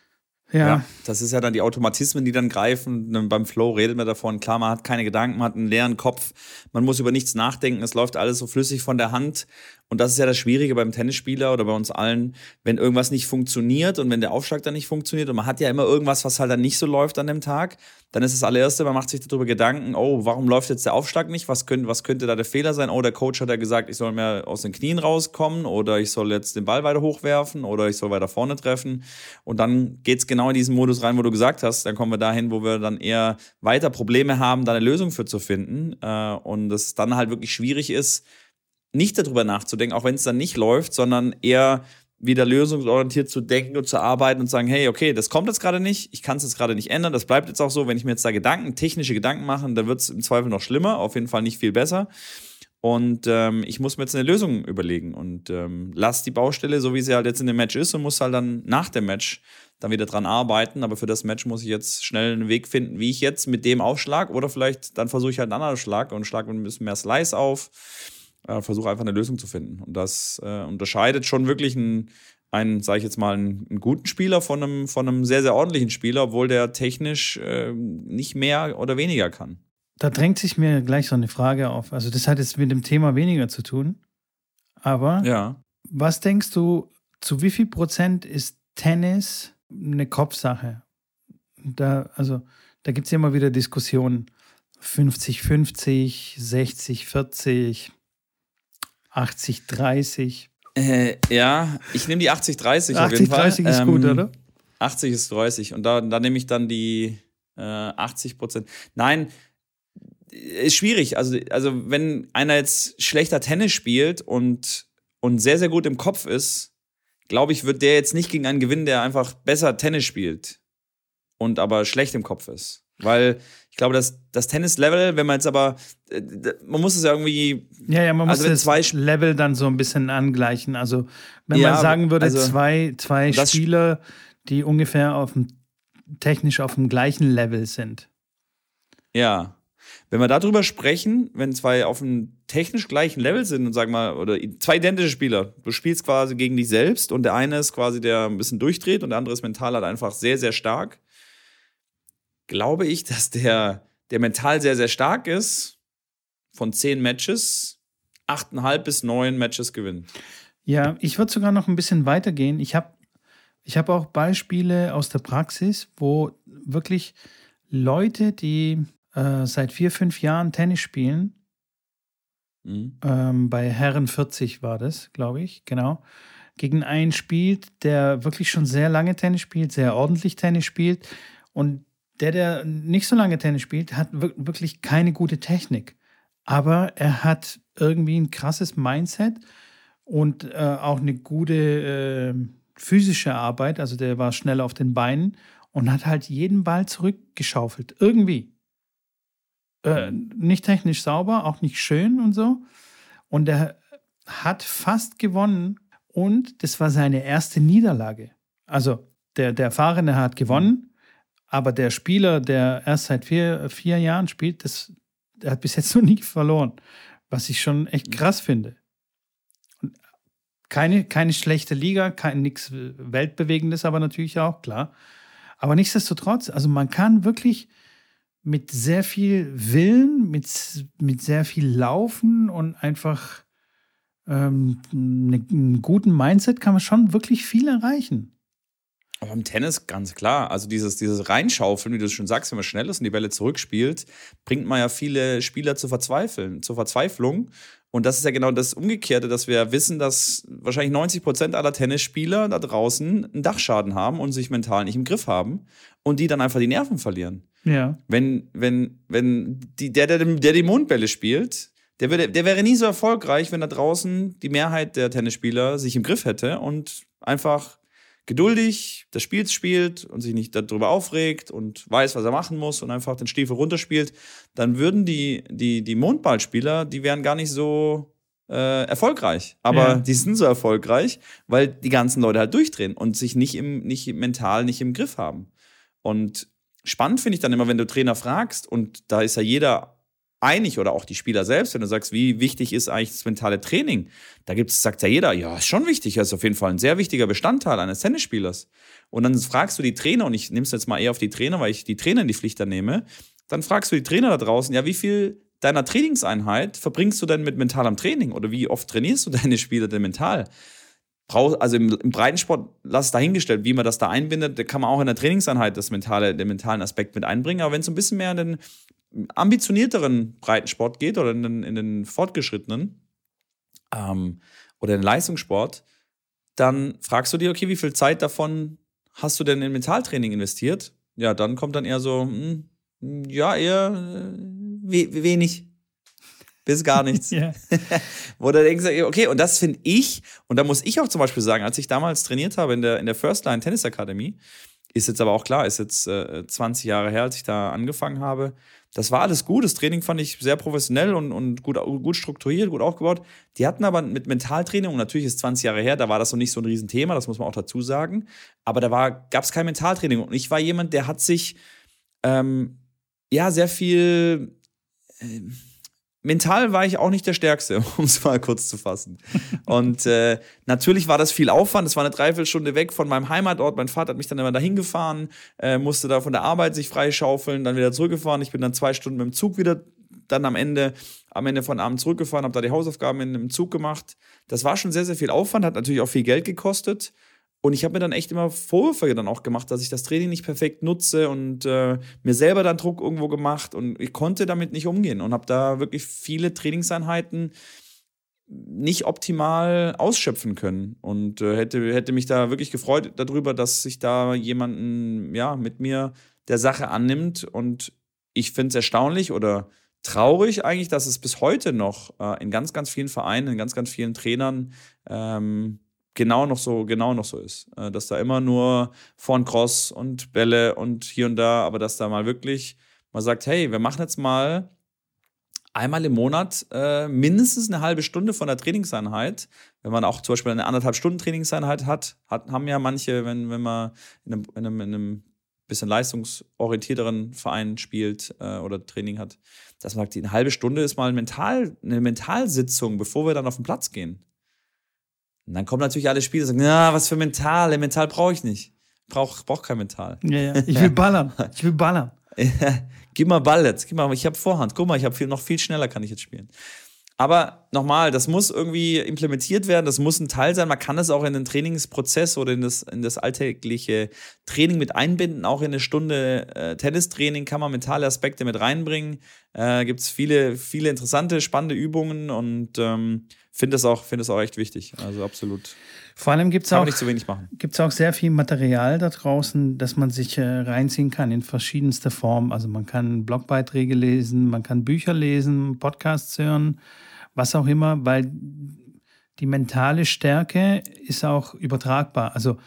[SPEAKER 2] Ja. ja. Das ist ja dann die Automatismen, die dann greifen. Beim Flow redet man davon. Klar, man hat keine Gedanken, man hat einen leeren Kopf. Man muss über nichts nachdenken. Es läuft alles so flüssig von der Hand. Und das ist ja das Schwierige beim Tennisspieler oder bei uns allen, wenn irgendwas nicht funktioniert und wenn der Aufschlag dann nicht funktioniert und man hat ja immer irgendwas, was halt dann nicht so läuft an dem Tag, dann ist das allererste, man macht sich darüber Gedanken, oh, warum läuft jetzt der Aufschlag nicht? Was könnte, was könnte da der Fehler sein? Oh, der Coach hat ja gesagt, ich soll mehr aus den Knien rauskommen oder ich soll jetzt den Ball weiter hochwerfen oder ich soll weiter vorne treffen. Und dann geht es genau in diesen Modus rein, wo du gesagt hast, dann kommen wir dahin, wo wir dann eher weiter Probleme haben, da eine Lösung für zu finden. Äh, und es dann halt wirklich schwierig ist, nicht darüber nachzudenken, auch wenn es dann nicht läuft, sondern eher wieder lösungsorientiert zu denken und zu arbeiten und sagen, hey, okay, das kommt jetzt gerade nicht, ich kann es jetzt gerade nicht ändern, das bleibt jetzt auch so, wenn ich mir jetzt da Gedanken, technische Gedanken mache, dann wird es im Zweifel noch schlimmer, auf jeden Fall nicht viel besser. Und ähm, ich muss mir jetzt eine Lösung überlegen und ähm, lass die Baustelle, so wie sie halt jetzt in dem Match ist, und muss halt dann nach dem Match dann wieder dran arbeiten. Aber für das Match muss ich jetzt schnell einen Weg finden, wie ich jetzt mit dem aufschlag oder vielleicht dann versuche ich halt einen anderen Schlag und schlage ein bisschen mehr Slice auf äh, versuche einfach eine Lösung zu finden. Und das äh, unterscheidet schon wirklich einen, einen sage ich jetzt mal, einen, einen, guten Spieler von einem, von einem sehr, sehr ordentlichen Spieler, obwohl der technisch äh, nicht mehr oder weniger kann.
[SPEAKER 1] Da drängt sich mir gleich so eine Frage auf. Also das hat jetzt mit dem Thema weniger zu tun. Aber
[SPEAKER 2] ja.
[SPEAKER 1] was denkst du zu wie viel Prozent ist Tennis eine Kopfsache? Da, also, da gibt es ja immer wieder Diskussionen. 50, 50, 60, 40, 80, 30.
[SPEAKER 2] Äh, ja, ich nehme die 80, 30 auf jeden Fall.
[SPEAKER 1] 30 ist ähm, gut, oder?
[SPEAKER 2] 80 ist 30 und da, da nehme ich dann die äh, 80 Prozent. Nein, ist schwierig. Also, also wenn einer jetzt schlechter Tennis spielt und, und sehr, sehr gut im Kopf ist, glaube ich, wird der jetzt nicht gegen einen gewinnen, der einfach besser Tennis spielt und aber schlecht im Kopf ist. Weil ich glaube, dass das Tennis-Level, wenn man jetzt aber, äh, man muss es ja irgendwie.
[SPEAKER 1] Ja, ja, man muss also das zwei Level dann so ein bisschen angleichen. Also, wenn ja, man sagen würde, also, zwei, zwei Spieler, die ungefähr auf dem, technisch auf dem gleichen Level sind.
[SPEAKER 2] Ja. Wenn wir darüber sprechen, wenn zwei auf dem technisch gleichen Level sind und sagen mal, oder zwei identische Spieler, du spielst quasi gegen dich selbst und der eine ist quasi, der ein bisschen durchdreht und der andere ist mental halt einfach sehr, sehr stark glaube ich, dass der, der mental sehr, sehr stark ist, von zehn Matches, achteinhalb bis neun Matches gewinnt.
[SPEAKER 1] Ja, ich würde sogar noch ein bisschen weitergehen. Ich habe ich hab auch Beispiele aus der Praxis, wo wirklich Leute, die äh, seit vier, fünf Jahren Tennis spielen, mhm. ähm, bei Herren 40 war das, glaube ich, genau, gegen einen spielt, der wirklich schon sehr lange Tennis spielt, sehr ordentlich Tennis spielt und der, der nicht so lange Tennis spielt, hat wirklich keine gute Technik. Aber er hat irgendwie ein krasses Mindset und äh, auch eine gute äh, physische Arbeit. Also der war schnell auf den Beinen und hat halt jeden Ball zurückgeschaufelt. Irgendwie. Äh, nicht technisch sauber, auch nicht schön und so. Und er hat fast gewonnen und das war seine erste Niederlage. Also der, der Erfahrene hat gewonnen aber der Spieler, der erst seit vier, vier Jahren spielt, das, der hat bis jetzt noch nie verloren. Was ich schon echt krass finde. Und keine, keine schlechte Liga, kein nichts Weltbewegendes, aber natürlich auch, klar. Aber nichtsdestotrotz, also man kann wirklich mit sehr viel Willen, mit, mit sehr viel Laufen und einfach ähm, ne, einem guten Mindset kann man schon wirklich viel erreichen.
[SPEAKER 2] Aber im Tennis ganz klar. Also dieses, dieses Reinschaufeln, wie du schon sagst, wenn man schnell ist und die Bälle zurückspielt, bringt man ja viele Spieler zu verzweifeln, zur Verzweiflung. Und das ist ja genau das Umgekehrte, dass wir wissen, dass wahrscheinlich 90 Prozent aller Tennisspieler da draußen einen Dachschaden haben und sich mental nicht im Griff haben und die dann einfach die Nerven verlieren.
[SPEAKER 1] Ja.
[SPEAKER 2] Wenn, wenn, wenn die, der, der, der die Mondbälle spielt, der, würde, der wäre nie so erfolgreich, wenn da draußen die Mehrheit der Tennisspieler sich im Griff hätte und einfach geduldig das Spiel spielt und sich nicht darüber aufregt und weiß, was er machen muss und einfach den Stiefel runterspielt, dann würden die, die, die Mondballspieler, die wären gar nicht so äh, erfolgreich. Aber ja. die sind so erfolgreich, weil die ganzen Leute halt durchdrehen und sich nicht im, nicht mental nicht im Griff haben. Und spannend finde ich dann immer, wenn du Trainer fragst, und da ist ja jeder einig oder auch die Spieler selbst, wenn du sagst, wie wichtig ist eigentlich das mentale Training? Da gibt's, sagt ja jeder, ja, ist schon wichtig, ist auf jeden Fall ein sehr wichtiger Bestandteil eines Tennisspielers. Und dann fragst du die Trainer, und ich nehme es jetzt mal eher auf die Trainer, weil ich die Trainer in die Pflicht da nehme, dann fragst du die Trainer da draußen, ja, wie viel deiner Trainingseinheit verbringst du denn mit mentalem Training? Oder wie oft trainierst du deine Spieler denn mental? also im, im Breitensport, lass es dahingestellt, wie man das da einbindet, da kann man auch in der Trainingseinheit das mentale, den mentalen Aspekt mit einbringen. Aber wenn es ein bisschen mehr in den ambitionierteren Breitensport geht oder in den, in den fortgeschrittenen ähm, oder in den Leistungssport, dann fragst du dir, okay, wie viel Zeit davon hast du denn in Mentaltraining investiert? Ja, dann kommt dann eher so, hm, ja, eher äh, we wenig. Bis gar nichts. ja. Wo du denkst, okay, und das finde ich, und da muss ich auch zum Beispiel sagen, als ich damals trainiert habe in der, in der First Line Tennis Akademie, ist jetzt aber auch klar, ist jetzt äh, 20 Jahre her, als ich da angefangen habe, das war alles gut. Das Training fand ich sehr professionell und, und gut, gut strukturiert, gut aufgebaut. Die hatten aber mit Mentaltraining, und natürlich ist 20 Jahre her, da war das noch nicht so ein Riesenthema, das muss man auch dazu sagen. Aber da gab es kein Mentaltraining. Und ich war jemand, der hat sich ähm, ja sehr viel. Äh, mental war ich auch nicht der Stärkste, um es mal kurz zu fassen. Und äh, natürlich war das viel Aufwand. Es war eine Dreiviertelstunde weg von meinem Heimatort. Mein Vater hat mich dann immer dahin gefahren, äh, musste da von der Arbeit sich freischaufeln, dann wieder zurückgefahren. Ich bin dann zwei Stunden mit dem Zug wieder dann am Ende, am Ende von Abend zurückgefahren, habe da die Hausaufgaben in einem Zug gemacht. Das war schon sehr, sehr viel Aufwand, hat natürlich auch viel Geld gekostet. Und ich habe mir dann echt immer Vorwürfe dann auch gemacht, dass ich das Training nicht perfekt nutze und äh, mir selber dann Druck irgendwo gemacht und ich konnte damit nicht umgehen und habe da wirklich viele Trainingseinheiten nicht optimal ausschöpfen können. Und äh, hätte, hätte mich da wirklich gefreut darüber, dass sich da jemanden ja mit mir der Sache annimmt. Und ich finde es erstaunlich oder traurig eigentlich, dass es bis heute noch äh, in ganz, ganz vielen Vereinen, in ganz, ganz vielen Trainern ähm, genau noch so, genau noch so ist. Äh, dass da immer nur vorn Cross und Bälle und hier und da, aber dass da mal wirklich man sagt, hey, wir machen jetzt mal einmal im Monat äh, mindestens eine halbe Stunde von der Trainingseinheit. Wenn man auch zum Beispiel eine anderthalb Stunden Trainingseinheit hat, hat haben ja manche, wenn, wenn man in einem, in einem, in einem bisschen leistungsorientierteren Verein spielt äh, oder Training hat, dass man sagt, eine halbe Stunde ist mal Mental, eine Mentalsitzung, bevor wir dann auf den Platz gehen. Und dann kommen natürlich alle Spieler und sagen, na, was für Mental, Mental brauche ich nicht. Brauch, brauch kein Mental.
[SPEAKER 1] Ja, ja. Ich will ballern. Ich will ballern.
[SPEAKER 2] Gib mal Ball jetzt. Gib mal, ich habe Vorhand. Guck mal, ich habe viel, noch viel schneller kann ich jetzt spielen. Aber nochmal, das muss irgendwie implementiert werden, das muss ein Teil sein. Man kann es auch in den Trainingsprozess oder in das, in das alltägliche Training mit einbinden. Auch in eine Stunde äh, Tennistraining kann man mentale Aspekte mit reinbringen. Äh, Gibt es viele, viele interessante, spannende Übungen und ähm, finde es auch, find auch echt wichtig. Also absolut.
[SPEAKER 1] Vor allem gibt es auch. Gibt's auch sehr viel Material da draußen, das man sich äh, reinziehen kann in verschiedenster Form. Also man kann Blogbeiträge lesen, man kann Bücher lesen, Podcasts hören, was auch immer, weil die mentale Stärke ist auch übertragbar. Also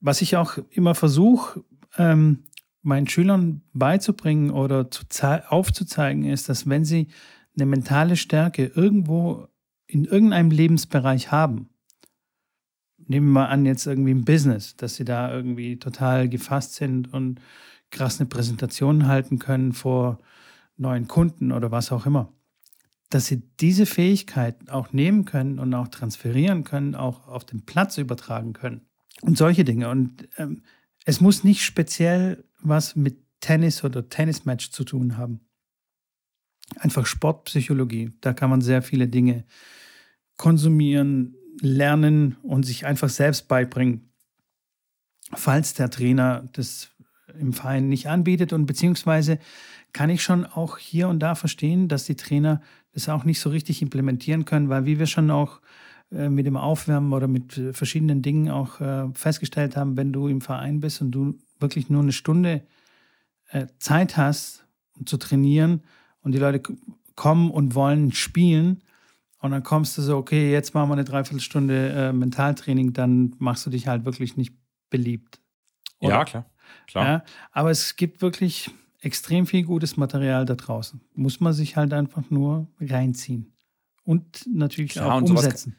[SPEAKER 1] was ich auch immer versuche, ähm, meinen Schülern beizubringen oder zu aufzuzeigen, ist, dass wenn sie eine mentale Stärke irgendwo in irgendeinem Lebensbereich haben, nehmen wir mal an, jetzt irgendwie im Business, dass sie da irgendwie total gefasst sind und krass eine Präsentation halten können vor neuen Kunden oder was auch immer. Dass sie diese Fähigkeit auch nehmen können und auch transferieren können, auch auf den Platz übertragen können. Und solche Dinge. Und ähm, es muss nicht speziell was mit Tennis oder Tennismatch zu tun haben. Einfach Sportpsychologie. Da kann man sehr viele Dinge konsumieren, lernen und sich einfach selbst beibringen, falls der Trainer das im Verein nicht anbietet. Und beziehungsweise kann ich schon auch hier und da verstehen, dass die Trainer das auch nicht so richtig implementieren können, weil wie wir schon auch äh, mit dem Aufwärmen oder mit äh, verschiedenen Dingen auch äh, festgestellt haben, wenn du im Verein bist und du wirklich nur eine Stunde Zeit hast, um zu trainieren und die Leute kommen und wollen spielen, und dann kommst du so, okay, jetzt machen wir eine Dreiviertelstunde äh, Mentaltraining, dann machst du dich halt wirklich nicht beliebt.
[SPEAKER 2] Oder? Ja, klar. klar. Ja,
[SPEAKER 1] aber es gibt wirklich extrem viel gutes Material da draußen. Muss man sich halt einfach nur reinziehen. Und natürlich klar, auch und umsetzen.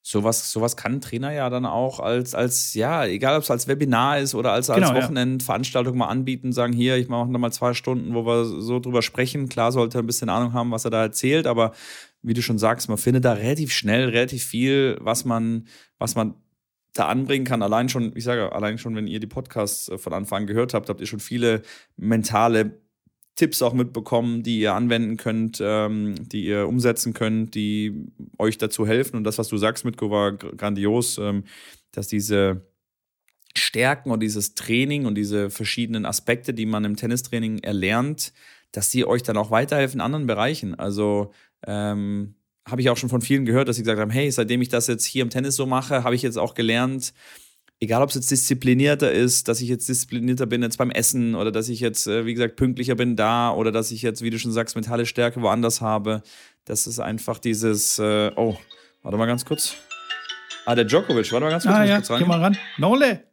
[SPEAKER 2] Sowas, sowas kann ein Trainer ja dann auch als, als ja, egal ob es als Webinar ist oder als, als genau, Wochenendveranstaltung ja. mal anbieten, sagen, hier, ich mache noch mal zwei Stunden, wo wir so drüber sprechen. Klar sollte er ein bisschen Ahnung haben, was er da erzählt, aber wie du schon sagst, man findet da relativ schnell relativ viel, was man, was man da anbringen kann. Allein schon, ich sage, allein schon, wenn ihr die Podcasts äh, von Anfang an gehört habt, habt ihr schon viele mentale Tipps auch mitbekommen, die ihr anwenden könnt, ähm, die ihr umsetzen könnt, die euch dazu helfen. Und das, was du sagst, Mitko, war grandios, ähm, dass diese Stärken und dieses Training und diese verschiedenen Aspekte, die man im Tennistraining erlernt, dass die euch dann auch weiterhelfen in anderen Bereichen. Also ähm, habe ich auch schon von vielen gehört, dass sie gesagt haben, hey, seitdem ich das jetzt hier im Tennis so mache, habe ich jetzt auch gelernt, egal ob es jetzt disziplinierter ist, dass ich jetzt disziplinierter bin jetzt beim Essen oder dass ich jetzt, äh, wie gesagt, pünktlicher bin da oder dass ich jetzt, wie du schon sagst, mentale Stärke woanders habe. Das ist einfach dieses, äh, oh, warte mal ganz kurz. Ah, der Djokovic, warte mal ganz kurz.
[SPEAKER 1] Ah, ja, kurz geh mal ran. Nole.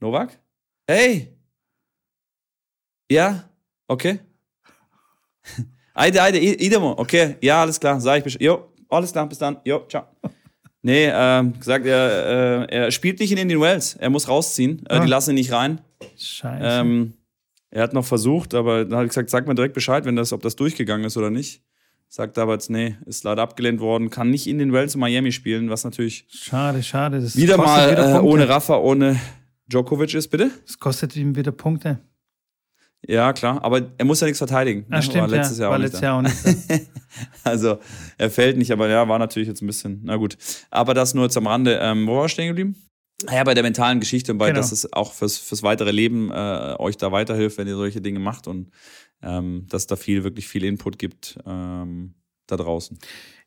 [SPEAKER 2] Novak? Hey! Ja? Okay. Eide, Eide, Idemo, okay, ja, alles klar, sag ich Bescheid. Jo, alles klar, bis dann. Jo, ciao. Nee, ähm, gesagt, er, äh, er spielt nicht in Indian Wells. Er muss rausziehen. Äh, Die ah. lassen ihn nicht rein.
[SPEAKER 1] Scheiße.
[SPEAKER 2] Ähm, er hat noch versucht, aber dann ich gesagt, sag mir direkt Bescheid, wenn das, ob das durchgegangen ist oder nicht. Sagt aber jetzt, nee, ist leider abgelehnt worden, kann nicht in den Wells in Miami spielen, was natürlich.
[SPEAKER 1] Schade, schade.
[SPEAKER 2] Das wieder mal wieder äh, ohne Rafa, ohne Djokovic ist, bitte?
[SPEAKER 1] Es kostet ihm wieder Punkte.
[SPEAKER 2] Ja, klar, aber er muss ja nichts verteidigen.
[SPEAKER 1] Ah, stimmt,
[SPEAKER 2] war letztes
[SPEAKER 1] ja.
[SPEAKER 2] Jahr
[SPEAKER 1] war
[SPEAKER 2] auch nicht
[SPEAKER 1] letztes. Jahr auch nicht da.
[SPEAKER 2] Also, er fällt nicht, aber ja, war natürlich jetzt ein bisschen, na gut. Aber das nur jetzt am Rande. Ähm, wo war ich stehen geblieben? Ah Ja, bei der mentalen Geschichte und bei,
[SPEAKER 1] Genau.
[SPEAKER 2] dass es auch fürs, fürs weitere Leben äh, euch da weiterhilft, wenn ihr solche Dinge macht und ähm, dass da viel, wirklich viel Input gibt ähm, da draußen.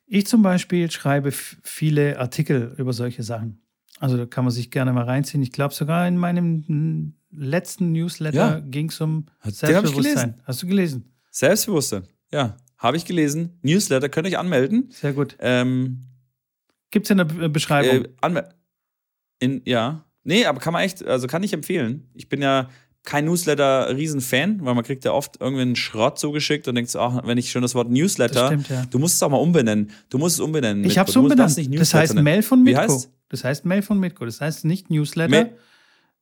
[SPEAKER 1] Ich zum Beispiel schreibe viele Artikel über solche Sachen. Also da kann man sich gerne mal reinziehen. Ich glaube sogar in meinem letzten Newsletter
[SPEAKER 2] Ja.
[SPEAKER 1] ging es um Selbstbewusstsein. Hast du gelesen?
[SPEAKER 2] Selbstbewusstsein, ja, habe ich gelesen. Newsletter könnt ihr euch anmelden.
[SPEAKER 1] Sehr gut.
[SPEAKER 2] Ähm,
[SPEAKER 1] Gibt es in der Be- Beschreibung?
[SPEAKER 2] Äh, in, ja. Nee, aber kann man echt, also kann ich empfehlen. Ich bin ja kein Newsletter-Riesenfan, weil man kriegt ja oft irgendeinen Schrott zugeschickt und denkt ach, wenn ich schon das Wort Newsletter,
[SPEAKER 1] Das stimmt, ja.
[SPEAKER 2] du musst es auch mal umbenennen. Du musst es umbenennen.
[SPEAKER 1] ich habe es umbenannt. Das
[SPEAKER 2] Newsletter
[SPEAKER 1] heißt. Mail von
[SPEAKER 2] Wie
[SPEAKER 1] Mitko.
[SPEAKER 2] heißt?
[SPEAKER 1] Das heißt Mail von Mitko. Das heißt nicht Newsletter.
[SPEAKER 2] Mail-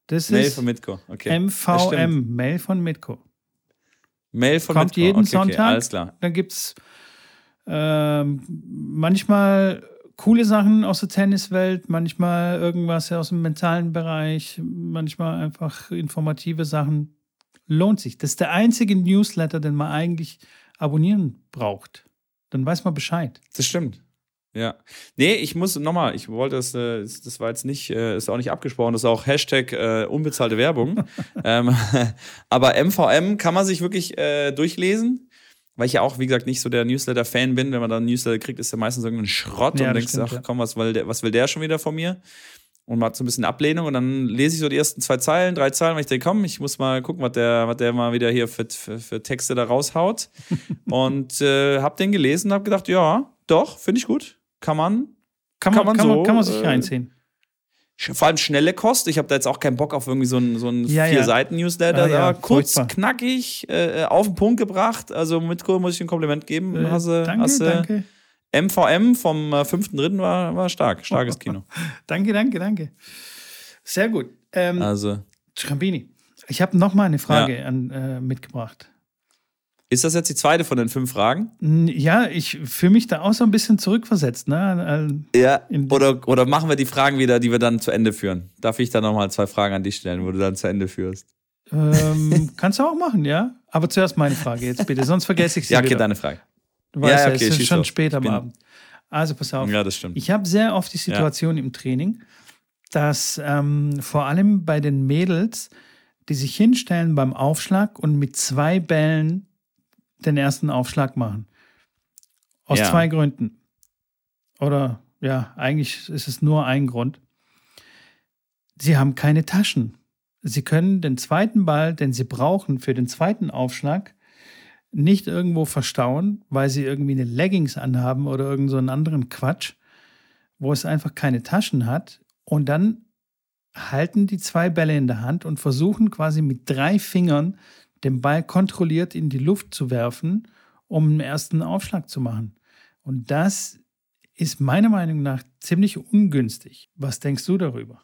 [SPEAKER 1] das
[SPEAKER 2] Mail
[SPEAKER 1] ist
[SPEAKER 2] von Mitko. Okay.
[SPEAKER 1] MVM. Mail von Mitko.
[SPEAKER 2] Mail von
[SPEAKER 1] Kommt
[SPEAKER 2] Mitko.
[SPEAKER 1] jeden
[SPEAKER 2] okay, Okay,
[SPEAKER 1] Sonntag.
[SPEAKER 2] alles klar.
[SPEAKER 1] Dann gibt es ähm, manchmal coole Sachen aus der Tenniswelt, manchmal irgendwas aus dem mentalen Bereich, manchmal einfach informative Sachen. Lohnt sich. Das ist der einzige Newsletter, den man eigentlich abonnieren braucht. Dann weiß man Bescheid.
[SPEAKER 2] Das stimmt. Ja. Nee, ich muss nochmal, ich wollte das, äh, das war jetzt nicht, äh, ist auch nicht abgesprochen, das ist auch Hashtag äh, unbezahlte Werbung. ähm, aber MVM kann man sich wirklich äh, durchlesen, weil ich ja auch, wie gesagt, nicht so der Newsletter-Fan bin. Wenn man dann Newsletter kriegt, ist ja meistens irgendein Schrott
[SPEAKER 1] Ja,
[SPEAKER 2] und denkst,
[SPEAKER 1] stimmt,
[SPEAKER 2] ach komm, was will, der, was will der schon wieder von mir? Und man hat so ein bisschen Ablehnung und dann lese ich so die ersten zwei Zeilen, drei Zeilen, weil ich denke, komm, ich muss mal gucken, was der, was der mal wieder hier für, für, für Texte da raushaut. und äh, hab den gelesen und hab gedacht, ja, doch, finde ich gut. Kann man.
[SPEAKER 1] Kann
[SPEAKER 2] Kann
[SPEAKER 1] man,
[SPEAKER 2] man
[SPEAKER 1] kann man,
[SPEAKER 2] so,
[SPEAKER 1] kann man sich
[SPEAKER 2] äh,
[SPEAKER 1] reinziehen.
[SPEAKER 2] Vor allem schnelle Kost. Ich habe da jetzt auch keinen Bock auf irgendwie so einen so einen
[SPEAKER 1] Ja, ja.
[SPEAKER 2] vier Seiten Newsletter.
[SPEAKER 1] Ah, ja,
[SPEAKER 2] kurz,
[SPEAKER 1] furchtbar.
[SPEAKER 2] knackig, äh, auf den Punkt gebracht. Also Mitko muss ich ein Kompliment geben.
[SPEAKER 1] Äh,
[SPEAKER 2] hast, du-
[SPEAKER 1] danke,
[SPEAKER 2] hast, du-
[SPEAKER 1] danke.
[SPEAKER 2] MVM vom äh, 5.3. War, war stark. Starkes Kino.
[SPEAKER 1] Danke, danke, danke. Sehr gut. Ähm,
[SPEAKER 2] Also,
[SPEAKER 1] Schrambini, ich habe noch mal eine Frage an, äh, mitgebracht.
[SPEAKER 2] Ist das jetzt die zweite von den fünf Fragen?
[SPEAKER 1] Ja, ich fühle mich da auch so ein bisschen zurückversetzt. Ne?
[SPEAKER 2] Ja. Oder, oder machen wir die Fragen wieder, die wir dann zu Ende führen? Darf ich dann nochmal zwei Fragen an dich stellen, wo du dann zu Ende führst?
[SPEAKER 1] Ähm, kannst du auch machen, ja? Aber zuerst meine Frage jetzt bitte, sonst vergesse ich sie
[SPEAKER 2] Ja, okay,
[SPEAKER 1] wieder.
[SPEAKER 2] deine Frage.
[SPEAKER 1] Du weißt
[SPEAKER 2] Ja,
[SPEAKER 1] ja,
[SPEAKER 2] ja, okay,
[SPEAKER 1] es ist schon
[SPEAKER 2] los.
[SPEAKER 1] spät am Abend. Also pass auf.
[SPEAKER 2] Ja, das stimmt.
[SPEAKER 1] Ich habe sehr oft die Situation im Training, dass ähm, vor allem bei den Mädels, die sich hinstellen beim Aufschlag und mit zwei Bällen den ersten Aufschlag machen. Aus
[SPEAKER 2] Ja.
[SPEAKER 1] zwei Gründen. Oder ja, eigentlich ist es nur ein Grund. Sie haben keine Taschen. Sie können den zweiten Ball, den sie brauchen für den zweiten Aufschlag, nicht irgendwo verstauen, weil sie irgendwie eine Leggings anhaben oder irgend so einen anderen Quatsch, wo es einfach keine Taschen hat. Und dann halten die zwei Bälle in der Hand und versuchen quasi mit drei Fingern den Ball kontrolliert in die Luft zu werfen, um einen ersten Aufschlag zu machen. Und das ist meiner Meinung nach ziemlich ungünstig. Was denkst du darüber?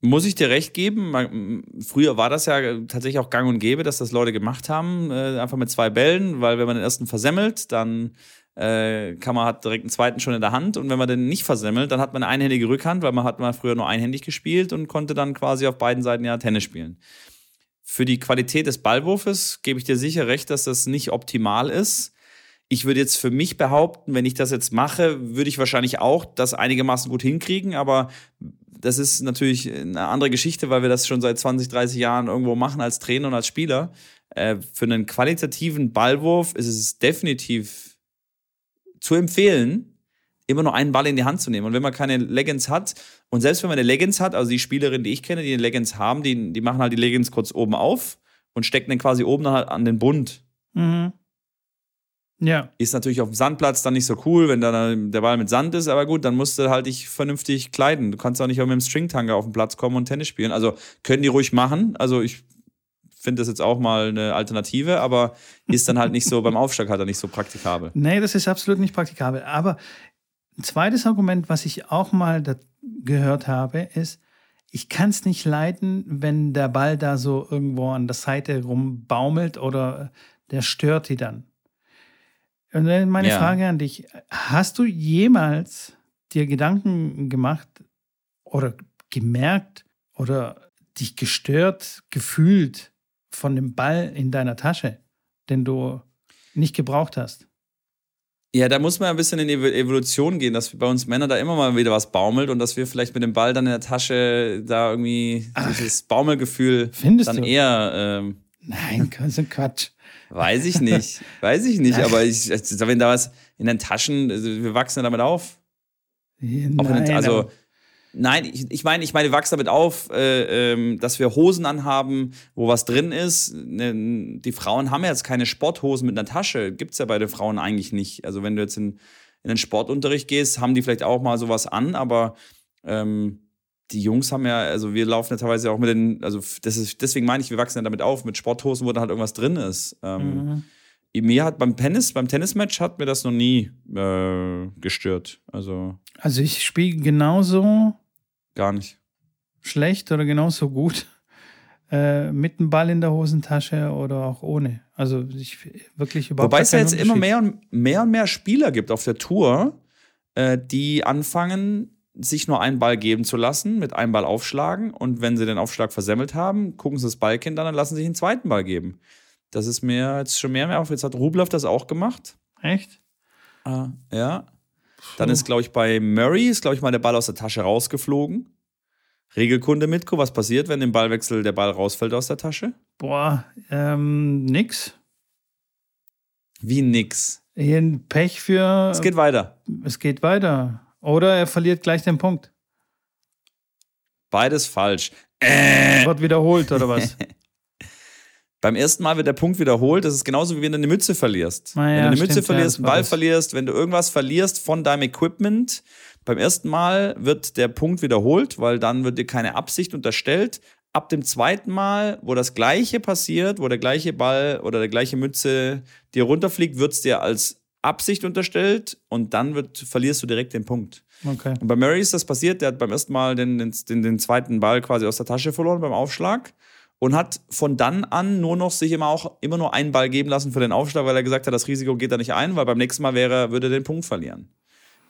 [SPEAKER 2] Muss ich dir recht geben? Früher war das ja tatsächlich auch gang und gäbe, dass das Leute gemacht haben, äh, einfach mit zwei Bällen, weil wenn man den ersten versemmelt, dann äh, kann man hat direkt einen zweiten schon in der Hand und wenn man den nicht versemmelt, dann hat man eine einhändige Rückhand, weil man hat mal früher nur einhändig gespielt und konnte dann quasi auf beiden Seiten ja Tennis spielen. Für die Qualität des Ballwurfes gebe ich dir sicher recht, dass das nicht optimal ist. Ich würde jetzt für mich behaupten, wenn ich das jetzt mache, würde ich wahrscheinlich auch das einigermaßen gut hinkriegen, aber das ist natürlich eine andere Geschichte, weil wir das schon seit 20, 30 Jahren irgendwo machen als Trainer und als Spieler. Äh, für einen qualitativen Ballwurf ist es definitiv zu empfehlen, immer nur einen Ball in die Hand zu nehmen. Und wenn man keine Leggings hat, und selbst wenn man eine Leggings hat, also die Spielerinnen, die ich kenne, die eine Leggings haben, die, die machen halt die Leggings kurz oben auf und stecken dann quasi oben dann halt an den Bund.
[SPEAKER 1] Mhm. Ja,
[SPEAKER 2] Ist natürlich auf dem Sandplatz dann nicht so cool, wenn dann der Ball mit Sand ist, aber gut, dann musst du halt dich vernünftig kleiden. Du kannst auch nicht auch mit dem Stringtanger auf den Platz kommen und Tennis spielen. Also können die ruhig machen. Also ich finde das jetzt auch mal eine Alternative, aber ist dann halt nicht so, beim Aufschlag halt dann nicht so praktikabel.
[SPEAKER 1] nee, das ist absolut nicht praktikabel. Aber ein zweites Argument, was ich auch mal gehört habe, ist, ich kann es nicht leiden, wenn der Ball da so irgendwo an der Seite rumbaumelt oder der stört die dann. Und meine
[SPEAKER 2] Ja.
[SPEAKER 1] Frage an dich, hast du jemals dir Gedanken gemacht oder gemerkt oder dich gestört gefühlt, von dem Ball in deiner Tasche, den du nicht gebraucht hast.
[SPEAKER 2] Ja, da muss man ein bisschen in die Evolution gehen, dass bei uns Männer da immer mal wieder was baumelt und dass wir vielleicht mit dem Ball dann in der Tasche da irgendwie Ach, dieses Baumelgefühl dann du? eher. Ähm,
[SPEAKER 1] Nein, so Quatsch.
[SPEAKER 2] Weiß ich nicht. Weiß ich nicht, aber ich, also, wenn da was in den Taschen, also wir wachsen ja damit auf.
[SPEAKER 1] Nein, den,
[SPEAKER 2] also, Nein, ich, ich meine, ich meine, wir wachsen damit auf, äh, ähm, dass wir Hosen anhaben, wo was drin ist. Ne, die Frauen haben ja jetzt keine Sporthosen mit einer Tasche. Gibt's ja bei den Frauen eigentlich nicht. Also wenn du jetzt in, in den Sportunterricht gehst, haben die vielleicht auch mal sowas an, aber ähm, die Jungs haben ja, also wir laufen ja teilweise auch mit den, also das ist, deswegen meine ich, wir wachsen ja damit auf, mit Sporthosen, wo dann halt irgendwas drin ist. Ähm, mhm. Mir hat beim Tennis, beim Tennismatch hat mir das noch nie äh, gestört. Also,
[SPEAKER 1] also ich spiele genauso
[SPEAKER 2] Gar nicht.
[SPEAKER 1] Schlecht oder genauso gut. Äh, mit dem Ball in der Hosentasche oder auch ohne. Also ich wirklich überhaupt
[SPEAKER 2] Wobei es ja jetzt immer mehr und mehr und mehr Spieler gibt auf der Tour, äh, die anfangen, sich nur einen Ball geben zu lassen, mit einem Ball aufschlagen und wenn sie den Aufschlag versemmelt haben, gucken sie das Ballkind an und lassen sich einen zweiten Ball geben. Das ist mir jetzt schon mehr und mehr auf. Jetzt hat Rublev das auch gemacht.
[SPEAKER 1] Echt?
[SPEAKER 2] Ah, ja. Dann ist, glaube ich, bei Murray, ist, glaube ich, mal der Ball aus der Tasche rausgeflogen. Regelkunde, Mitko, was passiert, wenn im Ballwechsel der Ball rausfällt aus der Tasche?
[SPEAKER 1] Boah, ähm, nix.
[SPEAKER 2] Wie nix?
[SPEAKER 1] Hier ein Pech für.
[SPEAKER 2] Es geht weiter.
[SPEAKER 1] Es geht weiter. Oder er verliert gleich den Punkt.
[SPEAKER 2] Beides falsch.
[SPEAKER 1] Äh. Wird wiederholt, oder was?
[SPEAKER 2] Beim ersten Mal wird der Punkt wiederholt. Das ist genauso wie wenn du eine Mütze verlierst.
[SPEAKER 1] Ah, ja,
[SPEAKER 2] wenn du eine
[SPEAKER 1] stimmt,
[SPEAKER 2] Mütze verlierst,
[SPEAKER 1] ja,
[SPEAKER 2] einen Ball
[SPEAKER 1] das.
[SPEAKER 2] verlierst, wenn du irgendwas verlierst von deinem Equipment, beim ersten Mal wird der Punkt wiederholt, weil dann wird dir keine Absicht unterstellt. Ab dem zweiten Mal, wo das Gleiche passiert, wo der gleiche Ball oder der gleiche Mütze dir runterfliegt, wird es dir als Absicht unterstellt und dann wird, verlierst du direkt den Punkt.
[SPEAKER 1] Okay.
[SPEAKER 2] Und bei Murray ist das passiert, der hat beim ersten Mal den, den, den zweiten Ball quasi aus der Tasche verloren beim Aufschlag und hat von dann an nur noch sich immer auch immer nur einen Ball geben lassen für den Aufschlag, weil er gesagt hat, das Risiko geht da nicht ein, weil beim nächsten Mal wäre, würde er den Punkt verlieren.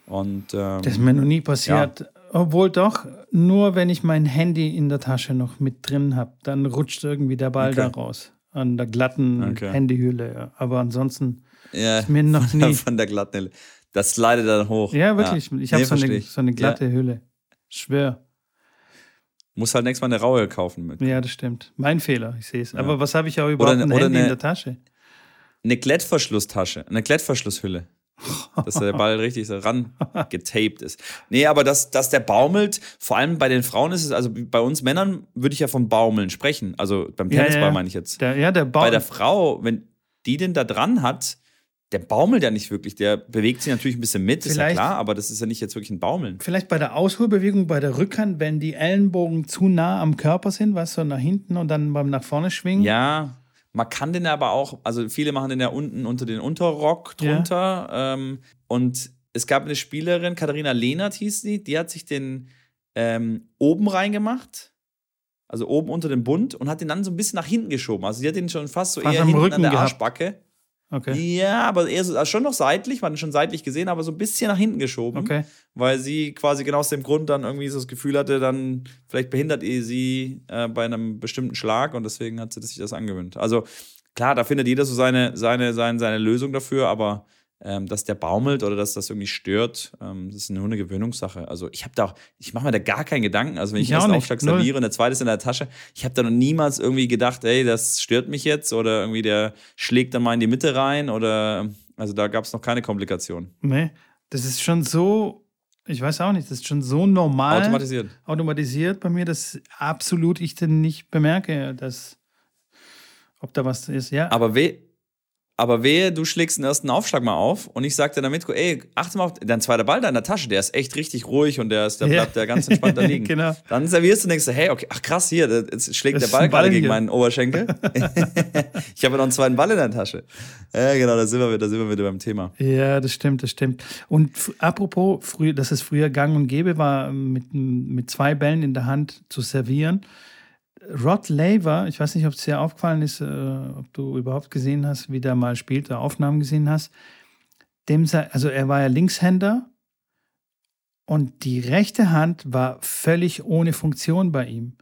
[SPEAKER 2] Und, ähm,
[SPEAKER 1] das ist mir noch nie passiert. Ja. Obwohl doch, nur wenn ich mein Handy in der Tasche noch mit drin habe, dann rutscht irgendwie der Ball okay. da raus. An der glatten okay. Handyhülle. Ja. Aber ansonsten
[SPEAKER 2] ja,
[SPEAKER 1] ist mir noch nie.
[SPEAKER 2] Von der glatten Hülle. Das slidet dann hoch.
[SPEAKER 1] Ja, wirklich. Ich habe nee, so, eine, so eine glatte Hülle. Schwör.
[SPEAKER 2] Muss halt nächstes Mal eine raue kaufen mit.
[SPEAKER 1] Ja, das stimmt. Mein Fehler, ich sehe es. Ja. Aber was habe ich auch überhaupt oder eine, ein Handy eine, in der Tasche?
[SPEAKER 2] Eine Klettverschlusstasche, eine Klettverschlusshülle. dass der Ball richtig so ran getaped ist. Nee, aber dass, dass der baumelt, vor allem bei den Frauen ist es, also bei uns Männern würde ich ja vom Baumeln sprechen. Also beim Tennisball ja, ja. meine ich jetzt.
[SPEAKER 1] Der, ja, der
[SPEAKER 2] Bei der Frau, wenn die den da dran hat, der baumelt ja nicht wirklich. Der bewegt sich natürlich ein bisschen mit, vielleicht, ist ja klar, aber das ist ja nicht jetzt wirklich ein Baumeln.
[SPEAKER 1] Vielleicht bei der Ausholbewegung, bei der Rückhand, wenn die Ellenbogen zu nah am Körper sind, weißt du, nach hinten und dann beim nach vorne schwingen.
[SPEAKER 2] Ja, man kann den aber auch, also viele machen den ja unten unter den Unterrock drunter. Ja. Ähm, und es gab eine Spielerin, Katharina Lehnert hieß sie, die hat sich den ähm, oben reingemacht. Also oben unter dem Bund und hat den dann so ein bisschen nach hinten geschoben. Also sie hat den schon fast so fast eher hinten Rücken an der gehabt. Arschbacke.
[SPEAKER 1] Okay.
[SPEAKER 2] Ja, aber eher so, also schon noch seitlich, man hat schon seitlich gesehen, aber so ein bisschen nach hinten geschoben.
[SPEAKER 1] Okay.
[SPEAKER 2] Weil sie quasi genau aus dem Grund dann irgendwie so das Gefühl hatte, dann vielleicht behindert ihr sie äh, bei einem bestimmten Schlag und deswegen hat sie sich das angewöhnt. Also klar, da findet jeder so seine, seine, seine, seine Lösung dafür, aber ähm, dass der baumelt oder dass das irgendwie stört, ähm, das ist nur eine Gewöhnungssache. Also ich habe da auch, ich mache mir da gar keinen Gedanken. Also wenn ich, ich erst einen Aufschlag serviere und der zweite ist in der Tasche, ich habe da noch niemals irgendwie gedacht, ey, das stört mich jetzt oder irgendwie der schlägt dann mal in die Mitte rein oder also da gab es noch keine Komplikationen.
[SPEAKER 1] Nee, das ist schon so, ich weiß auch nicht, das ist schon so normal.
[SPEAKER 2] Automatisiert.
[SPEAKER 1] Automatisiert bei mir, dass absolut ich denn nicht bemerke, dass ob da was ist, ja.
[SPEAKER 2] Aber we aber wehe, du schlägst den ersten Aufschlag mal auf und ich sag dir damit, ey, achte mal auf, dein zweiter Ball da in der Tasche, der ist echt richtig ruhig und der, ist, der bleibt ja. ganz entspannt da liegen.
[SPEAKER 1] genau.
[SPEAKER 2] Dann servierst du und denkst, hey, okay, ach krass, hier, jetzt schlägt das der Ball, gerade gegen meinen Oberschenkel. ich habe ja noch einen zweiten Ball in der Tasche. Ja, genau, da sind wir wieder, da sind wir wieder beim Thema.
[SPEAKER 1] Ja, das stimmt, das stimmt. Und apropos, früher, dass es früher gang und gäbe war, mit, mit zwei Bällen in der Hand zu servieren Rod Laver, ich weiß nicht, ob es dir aufgefallen ist, äh, ob du überhaupt gesehen hast, wie der mal spielt, oder Aufnahmen gesehen hast. Dem, also er war ja Linkshänder und die rechte Hand war völlig ohne Funktion bei ihm.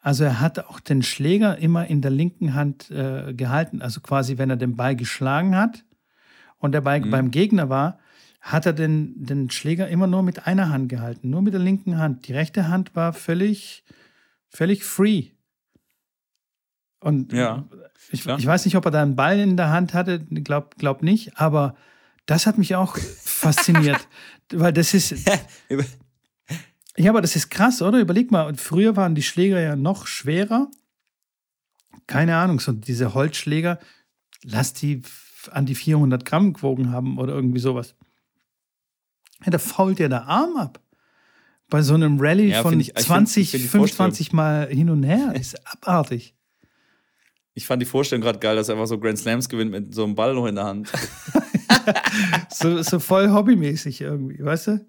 [SPEAKER 1] Also er hat auch den Schläger immer in der linken Hand äh, gehalten. Also quasi, wenn er den Ball geschlagen hat und der Ball mhm. beim Gegner war, hat er den, den Schläger immer nur mit einer Hand gehalten, nur mit der linken Hand. Die rechte Hand war völlig, völlig free. Und ja, ich, ich, weiß nicht, ob er da einen Ball in der Hand hatte, glaub, glaub nicht, aber das hat mich auch fasziniert, weil das ist. Ja, aber das ist krass, oder? Überleg mal, früher waren die Schläger ja noch schwerer. Keine Ahnung, so diese Holzschläger, lass die an die 400 Gramm gewogen haben oder irgendwie sowas. Ja, da fault ja der Arm ab. Bei so einem Rallye ja, von ich, 20, find, find 25 Mal hin und her. Ist abartig.
[SPEAKER 2] Ich fand die Vorstellung gerade geil, dass er einfach so Grand Slams gewinnt mit so einem Ball noch in der Hand.
[SPEAKER 1] so, so voll hobbymäßig irgendwie, weißt du?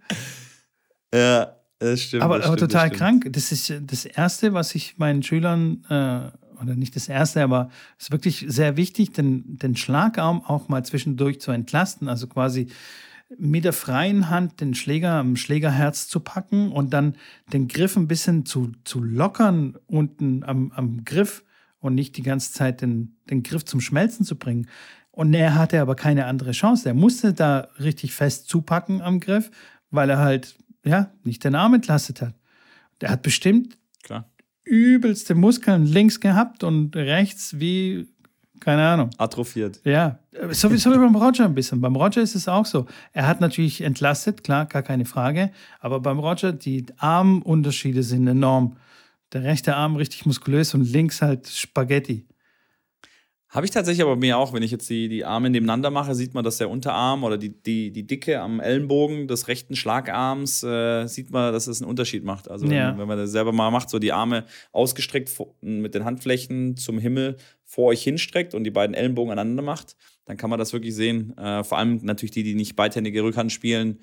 [SPEAKER 2] Ja, das stimmt.
[SPEAKER 1] Aber,
[SPEAKER 2] das aber
[SPEAKER 1] stimmt, total das krank. Das ist das Erste, was ich meinen Schülern, äh, oder nicht das Erste, aber es ist wirklich sehr wichtig, den, den Schlagarm auch mal zwischendurch zu entlasten. Also quasi mit der freien Hand den Schläger am Schlägerherz zu packen und dann den Griff ein bisschen zu, zu lockern unten am, am Griff und nicht die ganze Zeit den, den Griff zum Schmelzen zu bringen. Und er hatte aber keine andere Chance. Er musste da richtig fest zupacken am Griff, weil er halt ja nicht den Arm entlastet hat. Der hat bestimmt Klar. übelste Muskeln links gehabt und rechts wie keine Ahnung.
[SPEAKER 2] Atrophiert.
[SPEAKER 1] Ja, sowieso wie beim Roger ein bisschen. Beim Roger ist es auch so. Er hat natürlich entlastet, klar, gar keine Frage. Aber beim Roger, die Armunterschiede sind enorm. Der rechte Arm richtig muskulös und links halt Spaghetti.
[SPEAKER 2] Habe ich tatsächlich aber mir auch, wenn ich jetzt die, die Arme nebeneinander mache, sieht man, dass der Unterarm oder die, die, die Dicke am Ellenbogen des rechten Schlagarms, äh, sieht man, dass es einen Unterschied macht. Also ja. wenn, man das selber mal macht, so die Arme ausgestreckt mit den Handflächen zum Himmel vor euch hinstreckt und die beiden Ellenbogen aneinander macht, dann kann man das wirklich sehen. Äh, vor allem natürlich die, die nicht beidhändige Rückhand spielen,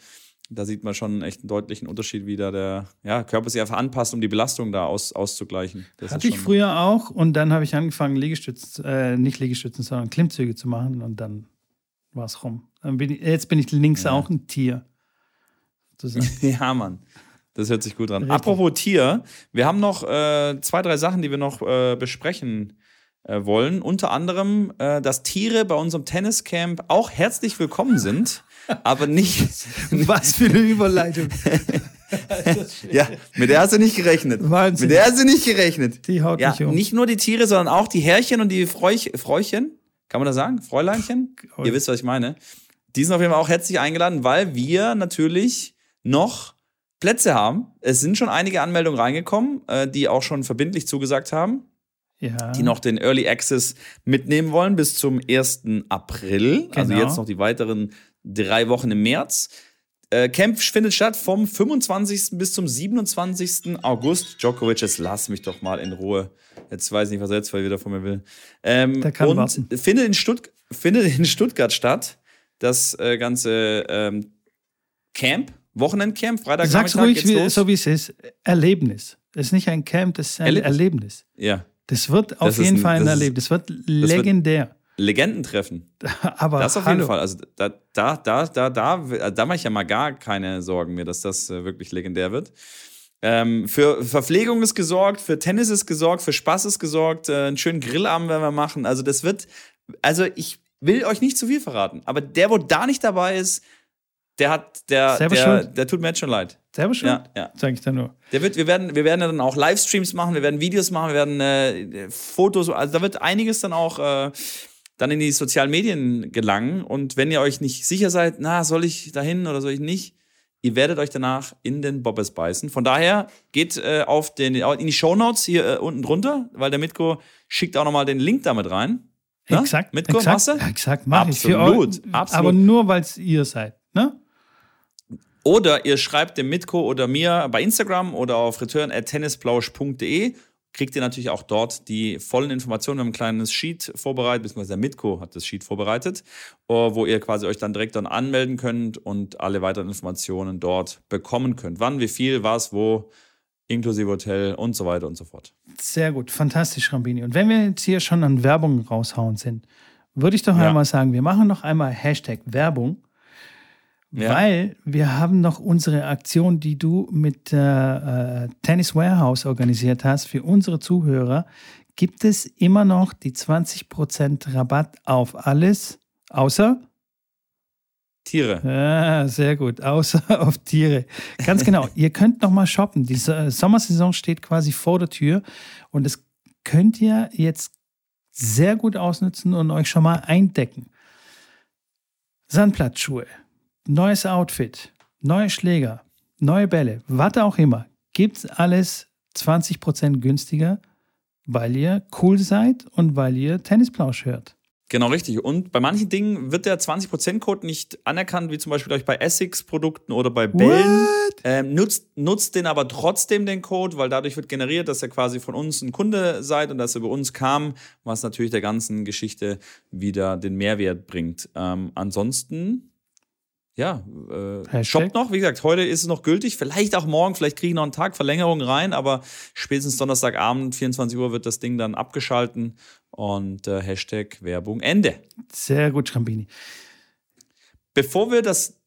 [SPEAKER 2] da sieht man schon echt einen deutlichen Unterschied, wie da der ja, Körper sich einfach anpasst, um die Belastung da aus, auszugleichen.
[SPEAKER 1] Das Hatte ich früher auch und dann habe ich angefangen, Liegestützen, äh, nicht Liegestützen, sondern Klimmzüge zu machen und dann war es rum. Bin ich, jetzt bin ich links ja. auch ein Tier.
[SPEAKER 2] ja, Mann. Das hört sich gut an. Richtig. Apropos Tier, wir haben noch äh, zwei, drei Sachen, die wir noch äh, besprechen äh, wollen. Unter anderem, äh, dass Tiere bei unserem Tenniscamp auch herzlich willkommen sind, aber nicht.
[SPEAKER 1] Was für eine Überleitung.
[SPEAKER 2] ja, mit der hast du nicht gerechnet. Wahnsinn. Mit der hast du nicht gerechnet.
[SPEAKER 1] Die haut
[SPEAKER 2] ja,
[SPEAKER 1] nicht um.
[SPEAKER 2] Nicht nur die Tiere, sondern auch die Herrchen und die Fräuch Fräuchen. Kann man das sagen? Fräuleinchen? Ihr wisst, was ich meine. Die sind auf jeden Fall auch herzlich eingeladen, weil wir natürlich noch Plätze haben. Es sind schon einige Anmeldungen reingekommen, äh, die auch schon verbindlich zugesagt haben ja. die noch den Early Access mitnehmen wollen bis zum 1. April. Also genau. Also jetzt noch die weiteren drei Wochen im März. Äh, Camp findet statt vom 25. bis zum 27. August. Djokovic, jetzt lass mich doch mal in Ruhe. Jetzt weiß ich nicht, was er jetzt wieder von mir will. Ähm, Der kann und warten. Findet in, Stutt findet in Stuttgart statt. Das äh, ganze ähm, Camp, Wochenendcamp, Freitag,
[SPEAKER 1] Sag's ruhig, wie, so wie es ist. Erlebnis. Es ist nicht ein Camp, das ist ein Erlebnis. Erlebnis.
[SPEAKER 2] Ja.
[SPEAKER 1] Das wird auf das jeden ein, Fall ein Erlebnis. Das wird legendär. Das wird
[SPEAKER 2] Legendentreffen.
[SPEAKER 1] Aber
[SPEAKER 2] das auf hallo. jeden Fall. Also da, da, da, da, da, da mache ich ja mal gar keine Sorgen mehr, dass das äh, wirklich legendär wird. Ähm, für Verpflegung ist gesorgt, für Tennis ist gesorgt, für Spaß ist gesorgt, äh, einen schönen Grillabend werden wir machen. Also das wird, also ich will euch nicht zu viel verraten, aber der, wo da nicht dabei ist, der hat, der, Selber der, der tut mir jetzt schon leid.
[SPEAKER 1] Selber schon?
[SPEAKER 2] Ja, ja.
[SPEAKER 1] Sag ich dann nur.
[SPEAKER 2] Der wird, wir werden, wir werden dann auch Livestreams machen, wir werden Videos machen, wir werden äh, Fotos, also da wird einiges dann auch äh, dann in die sozialen Medien gelangen. Und wenn ihr euch nicht sicher seid, na, soll ich dahin oder soll ich nicht, ihr werdet euch danach in den Bobbes beißen. Von daher geht äh, auf den, in die Shownotes hier äh, unten drunter, weil der Mitko schickt auch nochmal den Link damit rein.
[SPEAKER 1] Na? Exakt.
[SPEAKER 2] Mitko,
[SPEAKER 1] exakt,
[SPEAKER 2] machst du?
[SPEAKER 1] Exakt, mach
[SPEAKER 2] absolut, ich. Für euch,
[SPEAKER 1] absolut. Aber nur, weil es ihr seid. Ne?
[SPEAKER 2] Oder ihr schreibt dem Mitko oder mir bei Instagram oder auf return.tennisplausch.de. Kriegt ihr natürlich auch dort die vollen Informationen. Wir haben ein kleines Sheet vorbereitet, beziehungsweise der Mitko hat das Sheet vorbereitet, äh, wo ihr quasi euch dann direkt dann anmelden könnt und alle weiteren Informationen dort bekommen könnt. Wann, wie viel, was, wo, inklusive Hotel und so weiter und so fort.
[SPEAKER 1] Sehr gut, fantastisch, Rambini. Und wenn wir jetzt hier schon an Werbung raushauen sind, würde ich doch ja. einmal sagen, wir machen noch einmal Hashtag Werbung Ja. Weil wir haben noch unsere Aktion, die du mit äh, Tennis Warehouse organisiert hast, für unsere Zuhörer, gibt es immer noch die 20% Rabatt auf alles, außer
[SPEAKER 2] Tiere.
[SPEAKER 1] Ja, sehr gut. Außer auf Tiere. Ganz genau. Ihr könnt noch mal shoppen. Die Sommersaison steht quasi vor der Tür und das könnt ihr jetzt sehr gut ausnutzen und euch schon mal eindecken. Sandplatzschuhe, neues Outfit, neue Schläger, neue Bälle, was auch immer. Gibt's alles 20% günstiger, weil ihr cool seid und weil ihr Tennisplausch hört.
[SPEAKER 2] Genau, richtig. Und bei manchen Dingen wird der 20%-Code nicht anerkannt, wie zum Beispiel euch bei Essex-Produkten oder bei Bällen. Ähm, nutzt, nutzt den aber trotzdem den Code, weil dadurch wird generiert, dass ihr quasi von uns ein Kunde seid und dass ihr bei uns kam, was natürlich der ganzen Geschichte wieder den Mehrwert bringt. Ähm, ansonsten ja, äh, shoppt noch. Wie gesagt, heute ist es noch gültig. Vielleicht auch morgen, vielleicht kriege ich noch einen Tag Verlängerung rein, aber spätestens Donnerstagabend, 24 Uhr, wird das Ding dann abgeschalten und äh, Hashtag Werbung Ende.
[SPEAKER 1] Sehr gut, Schrambini.
[SPEAKER 2] Bevor wir das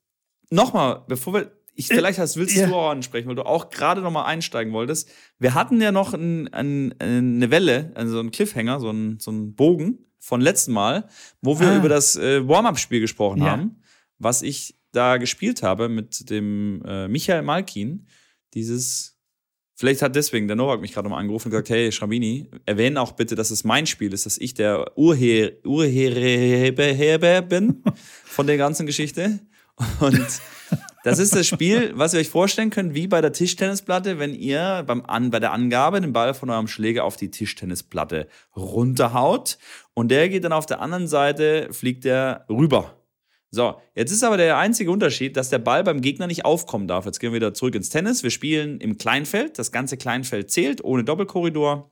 [SPEAKER 2] nochmal, bevor wir, ich, äh, vielleicht hast, willst ja. du auch ansprechen, weil du auch gerade nochmal einsteigen wolltest. Wir hatten ja noch ein, ein, eine Welle, also einen Cliffhanger, so einen, so einen Bogen von letztem Mal, wo wir ah. über das äh, Warm-Up-Spiel gesprochen ja. haben was ich da gespielt habe mit dem äh, Michael Malkin, dieses, vielleicht hat deswegen der Novak mich gerade mal angerufen und gesagt, hey Schrabini, erwähne auch bitte, dass es mein Spiel ist, dass ich der Urheber Urheber bin von der ganzen Geschichte. Und das ist das Spiel, was ihr euch vorstellen könnt, wie bei der Tischtennisplatte, wenn ihr beim An bei der Angabe den Ball von eurem Schläger auf die Tischtennisplatte runterhaut und der geht dann auf der anderen Seite, fliegt der rüber so, jetzt ist aber der einzige Unterschied, dass der Ball beim Gegner nicht aufkommen darf. Jetzt gehen wir wieder zurück ins Tennis. Wir spielen im Kleinfeld. Das ganze Kleinfeld zählt, ohne Doppelkorridor.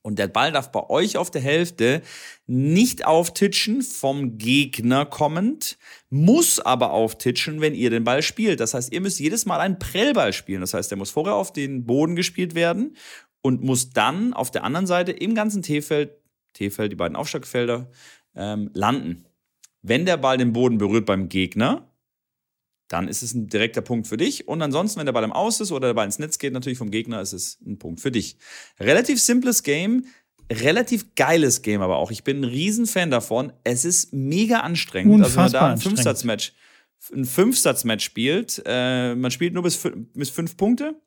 [SPEAKER 2] Und der Ball darf bei euch auf der Hälfte nicht auftitschen, vom Gegner kommend, muss aber auftitschen, wenn ihr den Ball spielt. Das heißt, ihr müsst jedes Mal einen Prellball spielen. Das heißt, der muss vorher auf den Boden gespielt werden und muss dann auf der anderen Seite im ganzen T-Feld, T-Feld, die beiden Aufschlagfelder, ähm, landen. Wenn der Ball den Boden berührt beim Gegner, dann ist es ein direkter Punkt für dich. Und ansonsten, wenn der Ball im Aus ist oder der Ball ins Netz geht, natürlich vom Gegner, ist es ein Punkt für dich. Relativ simples Game, relativ geiles Game aber auch. Ich bin ein Riesenfan davon. Es ist mega anstrengend.
[SPEAKER 1] Unfassbar
[SPEAKER 2] also wenn man
[SPEAKER 1] da ein
[SPEAKER 2] Fünfsatzmatch, ein Fünfsatzmatch spielt, äh, man spielt nur bis, bis fünf Punkte.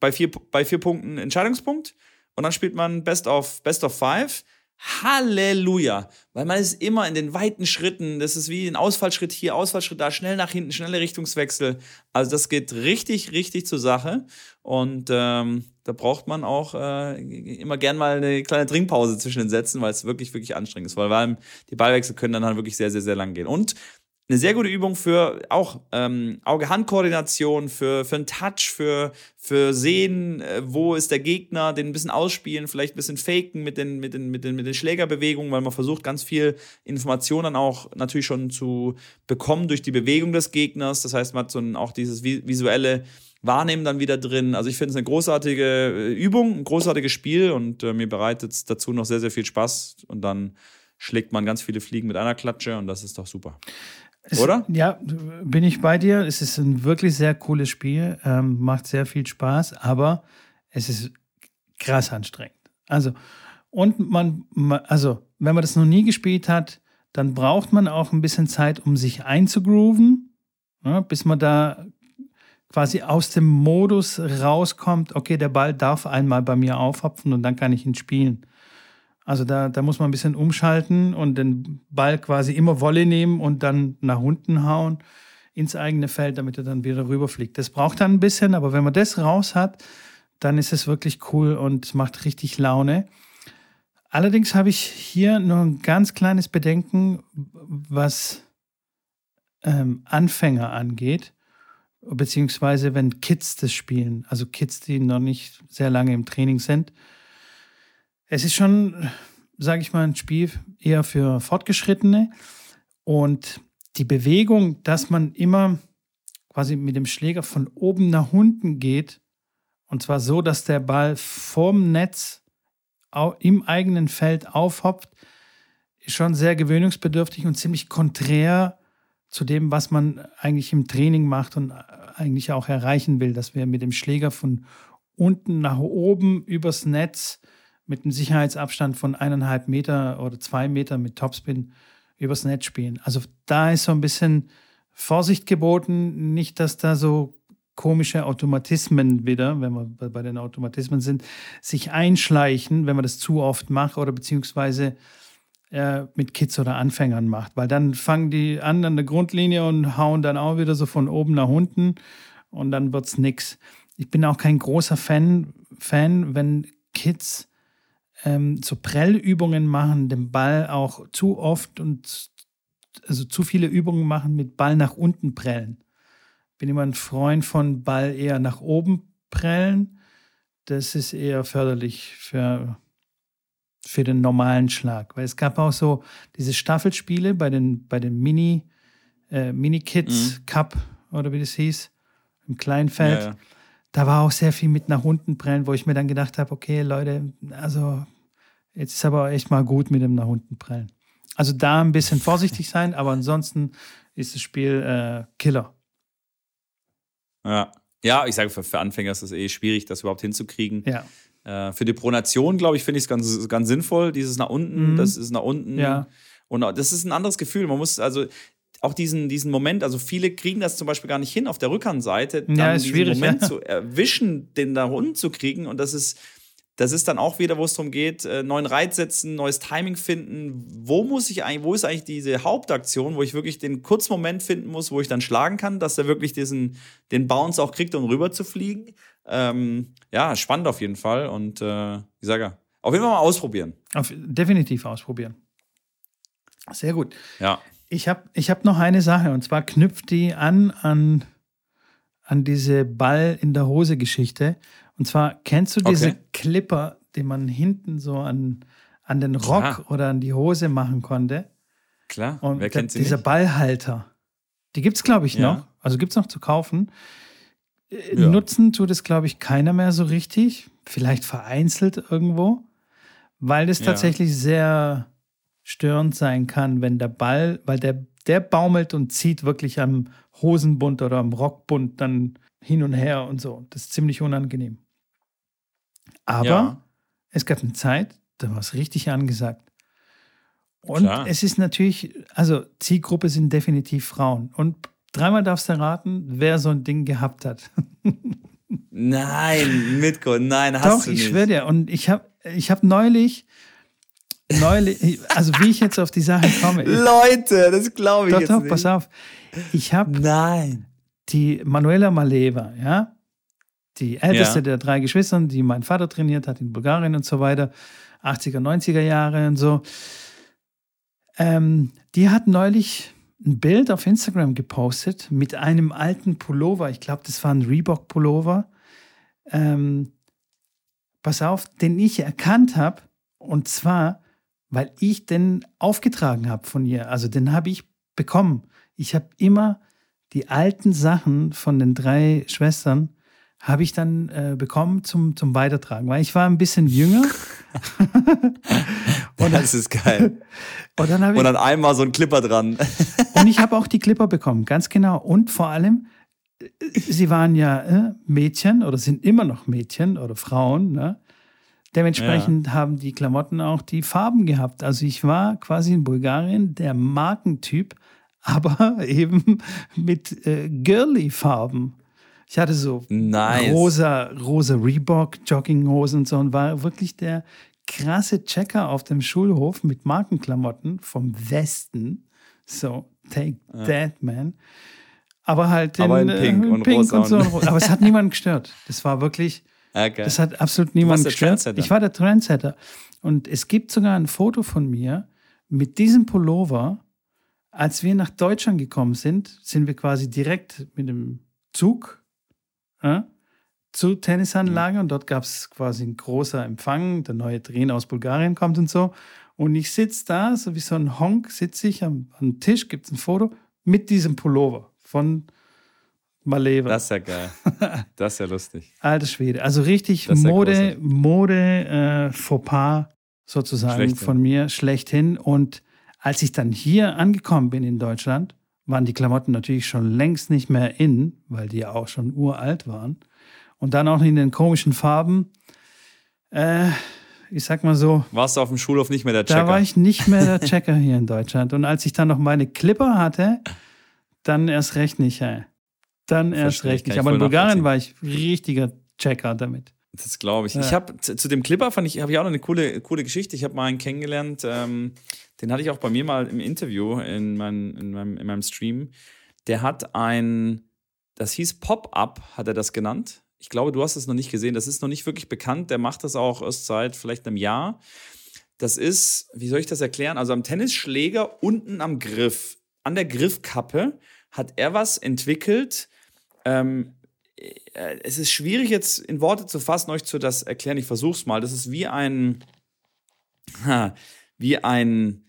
[SPEAKER 2] Bei vier, bei vier Punkten Entscheidungspunkt. Und dann spielt man Best of, Best of Five. Halleluja. Weil man ist immer in den weiten Schritten. Das ist wie ein Ausfallschritt hier, Ausfallschritt da, schnell nach hinten, schnelle Richtungswechsel. Also das geht richtig, richtig zur Sache. Und ähm, da braucht man auch äh, immer gern mal eine kleine Trinkpause zwischen den Sätzen, weil es wirklich, wirklich anstrengend ist. Weil die Ballwechsel können dann halt wirklich sehr, sehr, sehr lang gehen. Und eine sehr gute Übung für auch ähm, Auge-Hand-Koordination, für, für einen Touch, für, für Sehen, äh, wo ist der Gegner, den ein bisschen ausspielen, vielleicht ein bisschen faken mit den, mit den, mit den, mit den Schlägerbewegungen, weil man versucht, ganz viel Informationen auch natürlich schon zu bekommen durch die Bewegung des Gegners. Das heißt, man hat so ein, auch dieses visuelle Wahrnehmen dann wieder drin. Also ich finde es eine großartige äh, Übung, ein großartiges Spiel und äh, mir bereitet es dazu noch sehr, sehr viel Spaß und dann schlägt man ganz viele Fliegen mit einer Klatsche und das ist doch super.
[SPEAKER 1] Es,
[SPEAKER 2] Oder?
[SPEAKER 1] Ja, bin ich bei dir. Es ist ein wirklich sehr cooles Spiel, ähm, macht sehr viel Spaß, aber es ist krass anstrengend. Also, und man, also, wenn man das noch nie gespielt hat, dann braucht man auch ein bisschen Zeit, um sich einzugrooven, ne, bis man da quasi aus dem Modus rauskommt, okay, der Ball darf einmal bei mir aufhopfen und dann kann ich ihn spielen. Also da, da muss man ein bisschen umschalten und den Ball quasi immer Wolle nehmen und dann nach unten hauen ins eigene Feld, damit er dann wieder rüberfliegt. Das braucht dann ein bisschen, aber wenn man das raus hat, dann ist es wirklich cool und macht richtig Laune. Allerdings habe ich hier nur ein ganz kleines Bedenken, was ähm, Anfänger angeht, beziehungsweise wenn Kids das spielen, also Kids, die noch nicht sehr lange im Training sind es ist schon, sage ich mal, ein Spiel eher für Fortgeschrittene. Und die Bewegung, dass man immer quasi mit dem Schläger von oben nach unten geht, und zwar so, dass der Ball vorm Netz im eigenen Feld aufhopft, ist schon sehr gewöhnungsbedürftig und ziemlich konträr zu dem, was man eigentlich im Training macht und eigentlich auch erreichen will, dass wir mit dem Schläger von unten nach oben übers Netz mit einem Sicherheitsabstand von eineinhalb Meter oder zwei Meter mit Topspin übers Netz spielen. Also da ist so ein bisschen Vorsicht geboten, nicht, dass da so komische Automatismen wieder, wenn wir bei den Automatismen sind, sich einschleichen, wenn man das zu oft macht oder beziehungsweise äh, mit Kids oder Anfängern macht. Weil dann fangen die an an der Grundlinie und hauen dann auch wieder so von oben nach unten und dann wird es nichts. Ich bin auch kein großer Fan, Fan wenn Kids ähm, so Prellübungen machen, den Ball auch zu oft und also zu viele Übungen machen mit Ball nach unten prellen. Bin immer ein Freund von Ball eher nach oben prellen. Das ist eher förderlich für, für den normalen Schlag. Weil es gab auch so diese Staffelspiele bei den, bei den Mini, äh, Mini-Kids mhm. Cup oder wie das hieß, im Kleinfeld. Ja, ja. Da war auch sehr viel mit nach unten prellen, wo ich mir dann gedacht habe, okay, Leute, also jetzt ist aber echt mal gut mit dem nach unten prellen. Also da ein bisschen vorsichtig sein, aber ansonsten ist das Spiel äh, Killer.
[SPEAKER 2] Ja. Ja, ich sage, für, für Anfänger ist es eh schwierig, das überhaupt hinzukriegen.
[SPEAKER 1] Ja.
[SPEAKER 2] Äh, für die Pronation, glaube ich, finde ich es ganz, ganz sinnvoll. Dieses nach unten, mhm. das ist nach unten.
[SPEAKER 1] Ja.
[SPEAKER 2] Und das ist ein anderes Gefühl. Man muss also auch diesen, diesen Moment, also viele kriegen das zum Beispiel gar nicht hin, auf der Rückhandseite, dann
[SPEAKER 1] ja, ist
[SPEAKER 2] diesen
[SPEAKER 1] schwierig,
[SPEAKER 2] Moment
[SPEAKER 1] ja.
[SPEAKER 2] zu erwischen, den da unten zu kriegen. Und das ist, das ist dann auch wieder, wo es darum geht, äh, neuen Reiz setzen, neues Timing finden. Wo muss ich eigentlich, wo ist eigentlich diese Hauptaktion, wo ich wirklich den kurzen Moment finden muss, wo ich dann schlagen kann, dass er wirklich diesen, den Bounce auch kriegt, um rüber zu fliegen. Ähm, ja, spannend auf jeden Fall. Und äh, ich sage ja, auf jeden Fall mal ausprobieren.
[SPEAKER 1] Auf, definitiv ausprobieren. Sehr gut.
[SPEAKER 2] Ja.
[SPEAKER 1] Ich habe ich hab noch eine Sache und zwar knüpft die an an, an diese Ball in der Hose Geschichte. Und zwar kennst du diese
[SPEAKER 2] Okay.
[SPEAKER 1] Clipper, die man hinten so an, an den Rock
[SPEAKER 2] Klar.
[SPEAKER 1] oder an die Hose machen konnte?
[SPEAKER 2] Klar,
[SPEAKER 1] Und
[SPEAKER 2] wer kennt sie
[SPEAKER 1] dieser
[SPEAKER 2] nicht?
[SPEAKER 1] Ballhalter. Die gibt es, glaube ich,
[SPEAKER 2] Ja.
[SPEAKER 1] noch. Also gibt es noch zu kaufen. Äh,
[SPEAKER 2] Ja.
[SPEAKER 1] Nutzen tut es, glaube ich, keiner mehr so richtig. Vielleicht vereinzelt irgendwo. Weil es
[SPEAKER 2] Ja.
[SPEAKER 1] tatsächlich sehr störend sein kann, wenn der Ball, weil der, der baumelt und zieht wirklich am Hosenbund oder am Rockbund dann hin und her und so. Das ist ziemlich unangenehm. Aber
[SPEAKER 2] Ja.
[SPEAKER 1] es gab eine Zeit, da war es richtig angesagt. Und
[SPEAKER 2] Klar.
[SPEAKER 1] es ist natürlich, also Zielgruppe sind definitiv Frauen. Und dreimal darfst du raten, wer so ein Ding gehabt hat.
[SPEAKER 2] Nein, Mitko, nein, hast
[SPEAKER 1] Doch,
[SPEAKER 2] du
[SPEAKER 1] ich
[SPEAKER 2] nicht.
[SPEAKER 1] schwöre dir. Und ich habe ich hab neulich, neulich, also wie ich jetzt auf die Sache komme.
[SPEAKER 2] Leute, das glaube ich
[SPEAKER 1] doch,
[SPEAKER 2] jetzt
[SPEAKER 1] doch,
[SPEAKER 2] nicht.
[SPEAKER 1] pass auf. Ich habe
[SPEAKER 2] Nein.
[SPEAKER 1] Die Manuela Maleva, ja, die älteste
[SPEAKER 2] Ja.
[SPEAKER 1] der drei Geschwister, die mein Vater trainiert hat in Bulgarien und so weiter, 80er, 90er Jahre und so. Ähm, die hat neulich ein Bild auf Instagram gepostet mit einem alten Pullover. Ich glaube, das war ein Reebok-Pullover. Ähm, pass auf, den ich erkannt habe. Und zwar, weil ich den aufgetragen habe von ihr. Also den habe ich bekommen. Ich habe immer die alten Sachen von den drei Schwestern habe ich dann äh, bekommen zum, zum Weitertragen, weil ich war ein bisschen jünger.
[SPEAKER 2] Und das ist geil.
[SPEAKER 1] Und dann
[SPEAKER 2] Und dann einmal so ein Clipper dran.
[SPEAKER 1] Und ich habe auch die Clipper bekommen, ganz genau. Und vor allem, äh, sie waren ja äh, Mädchen oder sind immer noch Mädchen oder Frauen. Ne? Dementsprechend haben die Klamotten auch die Farben gehabt. Also ich war quasi in Bulgarien der Markentyp, aber eben mit äh, Girly-Farben. Ich hatte so
[SPEAKER 2] Nice.
[SPEAKER 1] rosa, rosa Reebok Jogginghosen und so und war wirklich der krasse Checker auf dem Schulhof mit Markenklamotten vom Westen. So, take that, man. Aber halt
[SPEAKER 2] Aber in
[SPEAKER 1] äh,
[SPEAKER 2] Pink und rosa
[SPEAKER 1] und so.
[SPEAKER 2] und-
[SPEAKER 1] Aber es hat niemanden gestört. Das war wirklich,
[SPEAKER 2] Okay.
[SPEAKER 1] das hat absolut niemanden gestört. Ich war der Trendsetter. Und es gibt sogar ein Foto von mir mit diesem Pullover. Als wir nach Deutschland gekommen sind, sind wir quasi direkt mit dem Zug äh, zur Tennisanlage und dort gab es quasi ein großer Empfang. Der neue Trainer aus Bulgarien kommt und so. Und ich sitze da, so wie so ein Honk, sitze ich am, am Tisch, gibt es ein Foto mit diesem Pullover von Maleva.
[SPEAKER 2] Das ist ja geil. Das ist ja lustig.
[SPEAKER 1] Alter Schwede. Also richtig
[SPEAKER 2] ja
[SPEAKER 1] Mode,
[SPEAKER 2] großartig.
[SPEAKER 1] Mode äh, Fauxpas sozusagen
[SPEAKER 2] Schlechthin.
[SPEAKER 1] von mir schlechthin. Und als ich dann hier angekommen bin in Deutschland waren die Klamotten natürlich schon längst nicht mehr in, weil die ja auch schon uralt waren. Und dann auch in den komischen Farben. Äh, ich sag mal so.
[SPEAKER 2] Warst du auf dem Schulhof nicht mehr der Checker?
[SPEAKER 1] Da war ich nicht mehr der Checker hier in Deutschland. Und als ich dann noch meine Clipper hatte, dann erst recht nicht, ey. Dann erst
[SPEAKER 2] Verstehe,
[SPEAKER 1] recht nicht.
[SPEAKER 2] ich
[SPEAKER 1] Aber in Bulgarien war ich richtiger Checker damit.
[SPEAKER 2] Das glaube ich.
[SPEAKER 1] Ja.
[SPEAKER 2] Ich habe zu, zu dem Clipper fand ich, habe ich auch noch eine coole, coole Geschichte. Ich habe mal einen kennengelernt, ähm, den hatte ich auch bei mir mal im Interview in, mein, in, meinem, in meinem Stream. Der hat ein, das hieß Pop-Up, hat er das genannt. Ich glaube, du hast es noch nicht gesehen. Das ist noch nicht wirklich bekannt. Der macht das auch erst seit vielleicht einem Jahr. Das ist, wie soll ich das erklären? Also am Tennisschläger unten am Griff, an der Griffkappe, hat er was entwickelt. Ähm, äh, es ist schwierig jetzt in Worte zu fassen, euch zu das erklären. Ich versuche es mal. Das ist wie ein, wie ein,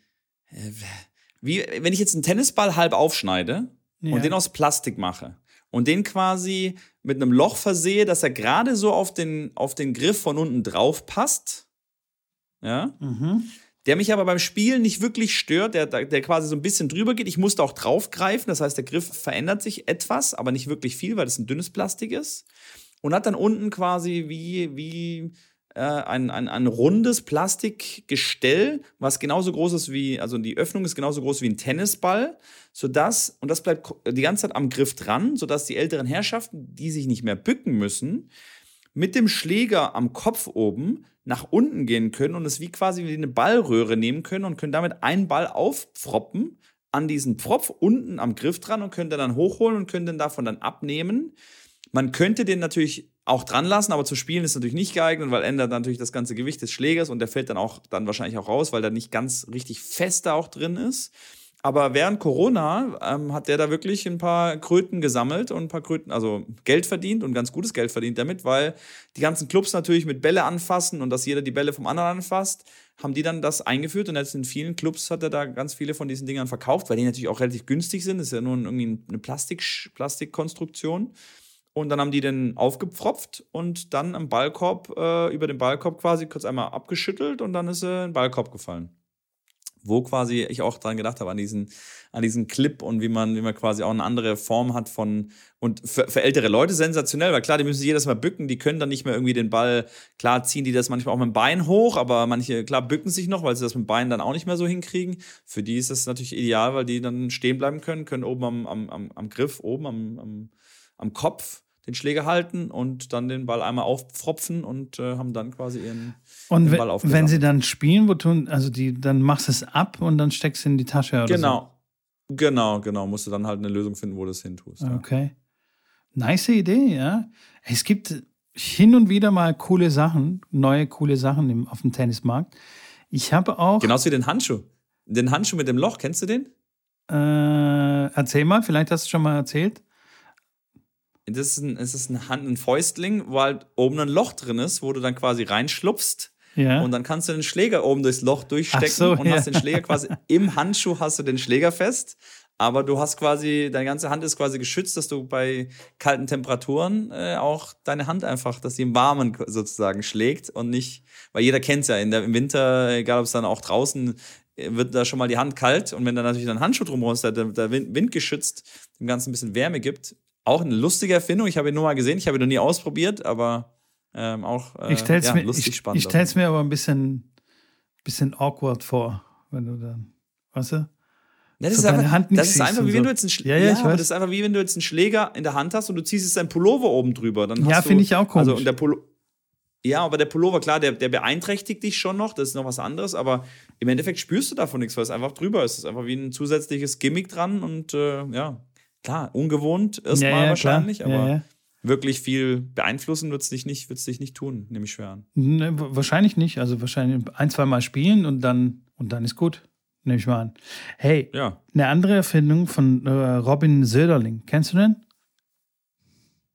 [SPEAKER 2] wie wenn ich jetzt einen Tennisball halb aufschneide
[SPEAKER 1] Ja.
[SPEAKER 2] und den aus Plastik mache und den quasi mit einem Loch versehe, dass er gerade so auf den, auf den Griff von unten drauf passt. Ja
[SPEAKER 1] Mhm.
[SPEAKER 2] der mich aber beim Spielen nicht wirklich stört, der, der quasi so ein bisschen drüber geht. Ich musste auch draufgreifen, das heißt, der Griff verändert sich etwas, aber nicht wirklich viel, weil es ein dünnes Plastik ist. Und hat dann unten quasi wie, wie äh, ein, ein, ein rundes Plastikgestell, was genauso groß ist wie, also die Öffnung ist genauso groß wie ein Tennisball, sodass, und das bleibt die ganze Zeit am Griff dran, sodass die älteren Herrschaften, die sich nicht mehr bücken müssen, mit dem Schläger am Kopf oben nach unten gehen können und es wie quasi wie eine Ballröhre nehmen können und können damit einen Ball aufpfroppen an diesen Pfropf unten am Griff dran und können dann hochholen und können den davon dann abnehmen. Man könnte den natürlich auch dran lassen, aber zu spielen ist natürlich nicht geeignet, weil ändert natürlich das ganze Gewicht des Schlägers und der fällt dann auch dann wahrscheinlich auch raus, weil der nicht ganz richtig fest da auch drin ist. Aber während Corona ähm, hat der da wirklich ein paar Kröten gesammelt und ein paar Kröten, also Geld verdient und ganz gutes Geld verdient damit, weil die ganzen Clubs natürlich mit Bälle anfassen und dass jeder die Bälle vom anderen anfasst, haben die dann das eingeführt und jetzt in vielen Clubs hat er da ganz viele von diesen Dingern verkauft, weil die natürlich auch relativ günstig sind. Das ist ja nur irgendwie eine Plastik, Plastikkonstruktion. Und dann haben die den aufgepfropft und dann am Ballkorb, äh, über den Ballkorb quasi kurz einmal abgeschüttelt und dann ist er in den Ballkorb gefallen wo quasi ich auch dran gedacht habe, an diesen, an diesen Clip und wie man, wie man quasi auch eine andere Form hat von, und für, für ältere Leute sensationell, weil klar, die müssen sich jedes Mal bücken, die können dann nicht mehr irgendwie den Ball, klar ziehen die das manchmal auch mit dem Bein hoch, aber manche, klar, bücken sich noch, weil sie das mit dem Bein dann auch nicht mehr so hinkriegen. Für die ist das natürlich ideal, weil die dann stehen bleiben können, können oben am, am, am, am Griff, oben am, am, am Kopf den Schläger halten und dann den Ball einmal aufpfropfen und äh, haben dann quasi ihren,
[SPEAKER 1] Und we-
[SPEAKER 2] Ball
[SPEAKER 1] wenn
[SPEAKER 2] aufgesammelt.
[SPEAKER 1] sie dann spielen, wo tun, also die, dann machst du es ab und dann steckst du in die Tasche oder
[SPEAKER 2] Genau. Genau, genau. Musst du dann halt eine Lösung finden, wo du es hin tust.
[SPEAKER 1] so.
[SPEAKER 2] Ja.
[SPEAKER 1] Okay. Nice Idee, ja. Es gibt hin und wieder mal coole Sachen, neue coole Sachen im, auf dem Tennismarkt. Ich habe auch,
[SPEAKER 2] Genauso wie den Handschuh. Den Handschuh mit dem Loch, kennst du den?
[SPEAKER 1] äh, erzähl mal, vielleicht hast du schon mal erzählt.
[SPEAKER 2] Das ist ein, es ist ein, Hand, ein Fäustling, wo halt oben ein Loch drin ist, wo du dann quasi reinschlupfst
[SPEAKER 1] Ja.
[SPEAKER 2] und dann kannst du den Schläger oben durchs Loch durchstecken
[SPEAKER 1] so,
[SPEAKER 2] und
[SPEAKER 1] ja.
[SPEAKER 2] hast den Schläger quasi im Handschuh hast du den Schläger fest. Aber du hast quasi, deine ganze Hand ist quasi geschützt, dass du bei kalten Temperaturen äh, auch deine Hand einfach, dass sie im Warmen sozusagen schlägt und nicht, weil jeder kennt es ja, in der, im Winter, egal ob es dann auch draußen, äh, wird da schon mal die Hand kalt und wenn dann natürlich ein Handschuh drumherum ist, der, der Wind, Wind geschützt, dem Ganzen ein bisschen Wärme gibt. Auch eine lustige Erfindung, ich habe ihn nur mal gesehen, ich habe ihn noch nie ausprobiert, aber ähm, auch äh,
[SPEAKER 1] ich stell's
[SPEAKER 2] ja,
[SPEAKER 1] mir,
[SPEAKER 2] lustig
[SPEAKER 1] ich,
[SPEAKER 2] spannend.
[SPEAKER 1] ich stell's mir aber ein bisschen, bisschen awkward vor, wenn du dann, weißt du?
[SPEAKER 2] Ja, das
[SPEAKER 1] so
[SPEAKER 2] ist einfach, das ist einfach wie wenn du jetzt einen Sch
[SPEAKER 1] Ja, ja, weiß.
[SPEAKER 2] das ist einfach wie wenn du jetzt einen Schläger in der Hand hast und du ziehst jetzt deinen Pullover oben drüber. Dann
[SPEAKER 1] Ja, finde ich auch komisch.
[SPEAKER 2] Also und der Pullo ja, aber der Pullover, klar, der, der beeinträchtigt dich schon noch, das ist noch was anderes, aber im Endeffekt spürst du davon nichts, weil es einfach drüber ist. Es ist einfach wie ein zusätzliches Gimmick dran und äh, ja, klar, ungewohnt erstmal
[SPEAKER 1] ja, ja,
[SPEAKER 2] wahrscheinlich,
[SPEAKER 1] klar.
[SPEAKER 2] aber
[SPEAKER 1] Ja,
[SPEAKER 2] wirklich viel beeinflussen wird es dich, nicht- wird's dich nicht tun, nehme ich schwer an.
[SPEAKER 1] Ne, wa- wahrscheinlich nicht. Also wahrscheinlich ein, zwei Mal spielen und dann, und dann ist gut. Nehme ich mal an. Hey, eine andere Erfindung von äh, Robin Söderling. Kennst du den?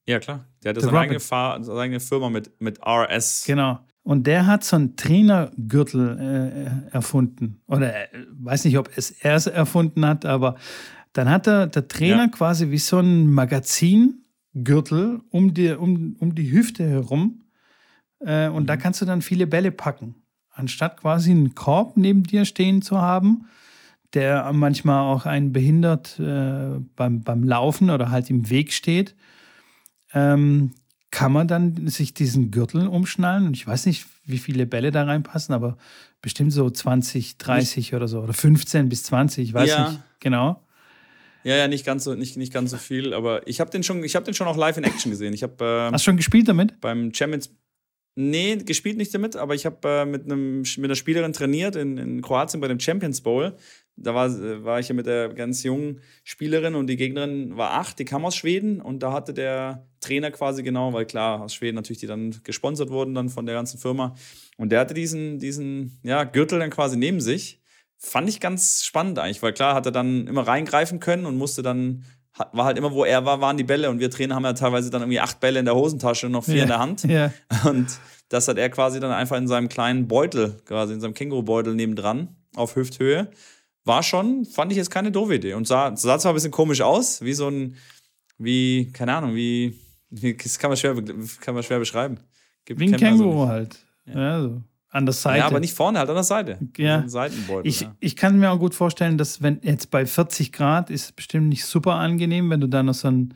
[SPEAKER 2] Ja, klar. Der
[SPEAKER 1] Der
[SPEAKER 2] seine eigene, seine eigene Firma mit, mit RS.
[SPEAKER 1] Genau. Und der hat so einen Trainergürtel äh, erfunden. Oder äh, weiß nicht, ob es er es erfunden hat, aber dann hat er der Trainer
[SPEAKER 2] Ja.
[SPEAKER 1] quasi wie so ein Magazingürtel um die, um, um die Hüfte herum. Äh, und da kannst du dann viele Bälle packen. Anstatt quasi einen Korb neben dir stehen zu haben, der manchmal auch einen behindert äh, beim, beim Laufen oder halt im Weg steht, ähm, kann man dann sich diesen Gürtel umschnallen. Und ich weiß nicht, wie viele Bälle da reinpassen, aber bestimmt so 20, 30 nicht. oder so. Oder 15 bis 20, ich weiß ja. nicht genau.
[SPEAKER 2] Ja, ja, nicht ganz so, nicht, nicht ganz so viel, aber ich habe den schon, ich habe den schon auch live in Action gesehen. Ich habe. Ähm,
[SPEAKER 1] Hast du schon gespielt damit?
[SPEAKER 2] Beim Champions. Nee, gespielt nicht damit, aber ich habe äh, mit, mit einer Spielerin trainiert in, in Kroatien bei dem Champions Bowl. Da war, war ich ja mit der ganz jungen Spielerin und die Gegnerin war acht, die kam aus Schweden und da hatte der Trainer quasi genau, weil klar, aus Schweden natürlich, die dann gesponsert wurden dann von der ganzen Firma. Und der hatte diesen, diesen ja, Gürtel dann quasi neben sich. Fand ich ganz spannend eigentlich, weil klar, hat er dann immer reingreifen können und musste dann, war halt immer, wo er war, waren die Bälle und wir Trainer haben ja teilweise dann irgendwie acht Bälle in der Hosentasche und noch vier ja, in der Hand. Ja. Und das hat er quasi dann einfach in seinem kleinen Beutel, quasi in seinem Kängurubeutel nebendran auf Hüfthöhe. War schon, fand ich jetzt keine doofe Idee. Und sah, sah zwar ein bisschen komisch aus, wie so ein, wie, keine Ahnung, wie, das kann man schwer, kann man schwer beschreiben.
[SPEAKER 1] Gibt, wie ein Känguru also halt. Ja. ja so. An der Seite.
[SPEAKER 2] Ja, aber nicht vorne, halt an der Seite.
[SPEAKER 1] Ja. Seitenbeutel, ich, ja. ich kann mir auch gut vorstellen, dass wenn jetzt bei 40 Grad ist es bestimmt nicht super angenehm, wenn du da noch so einen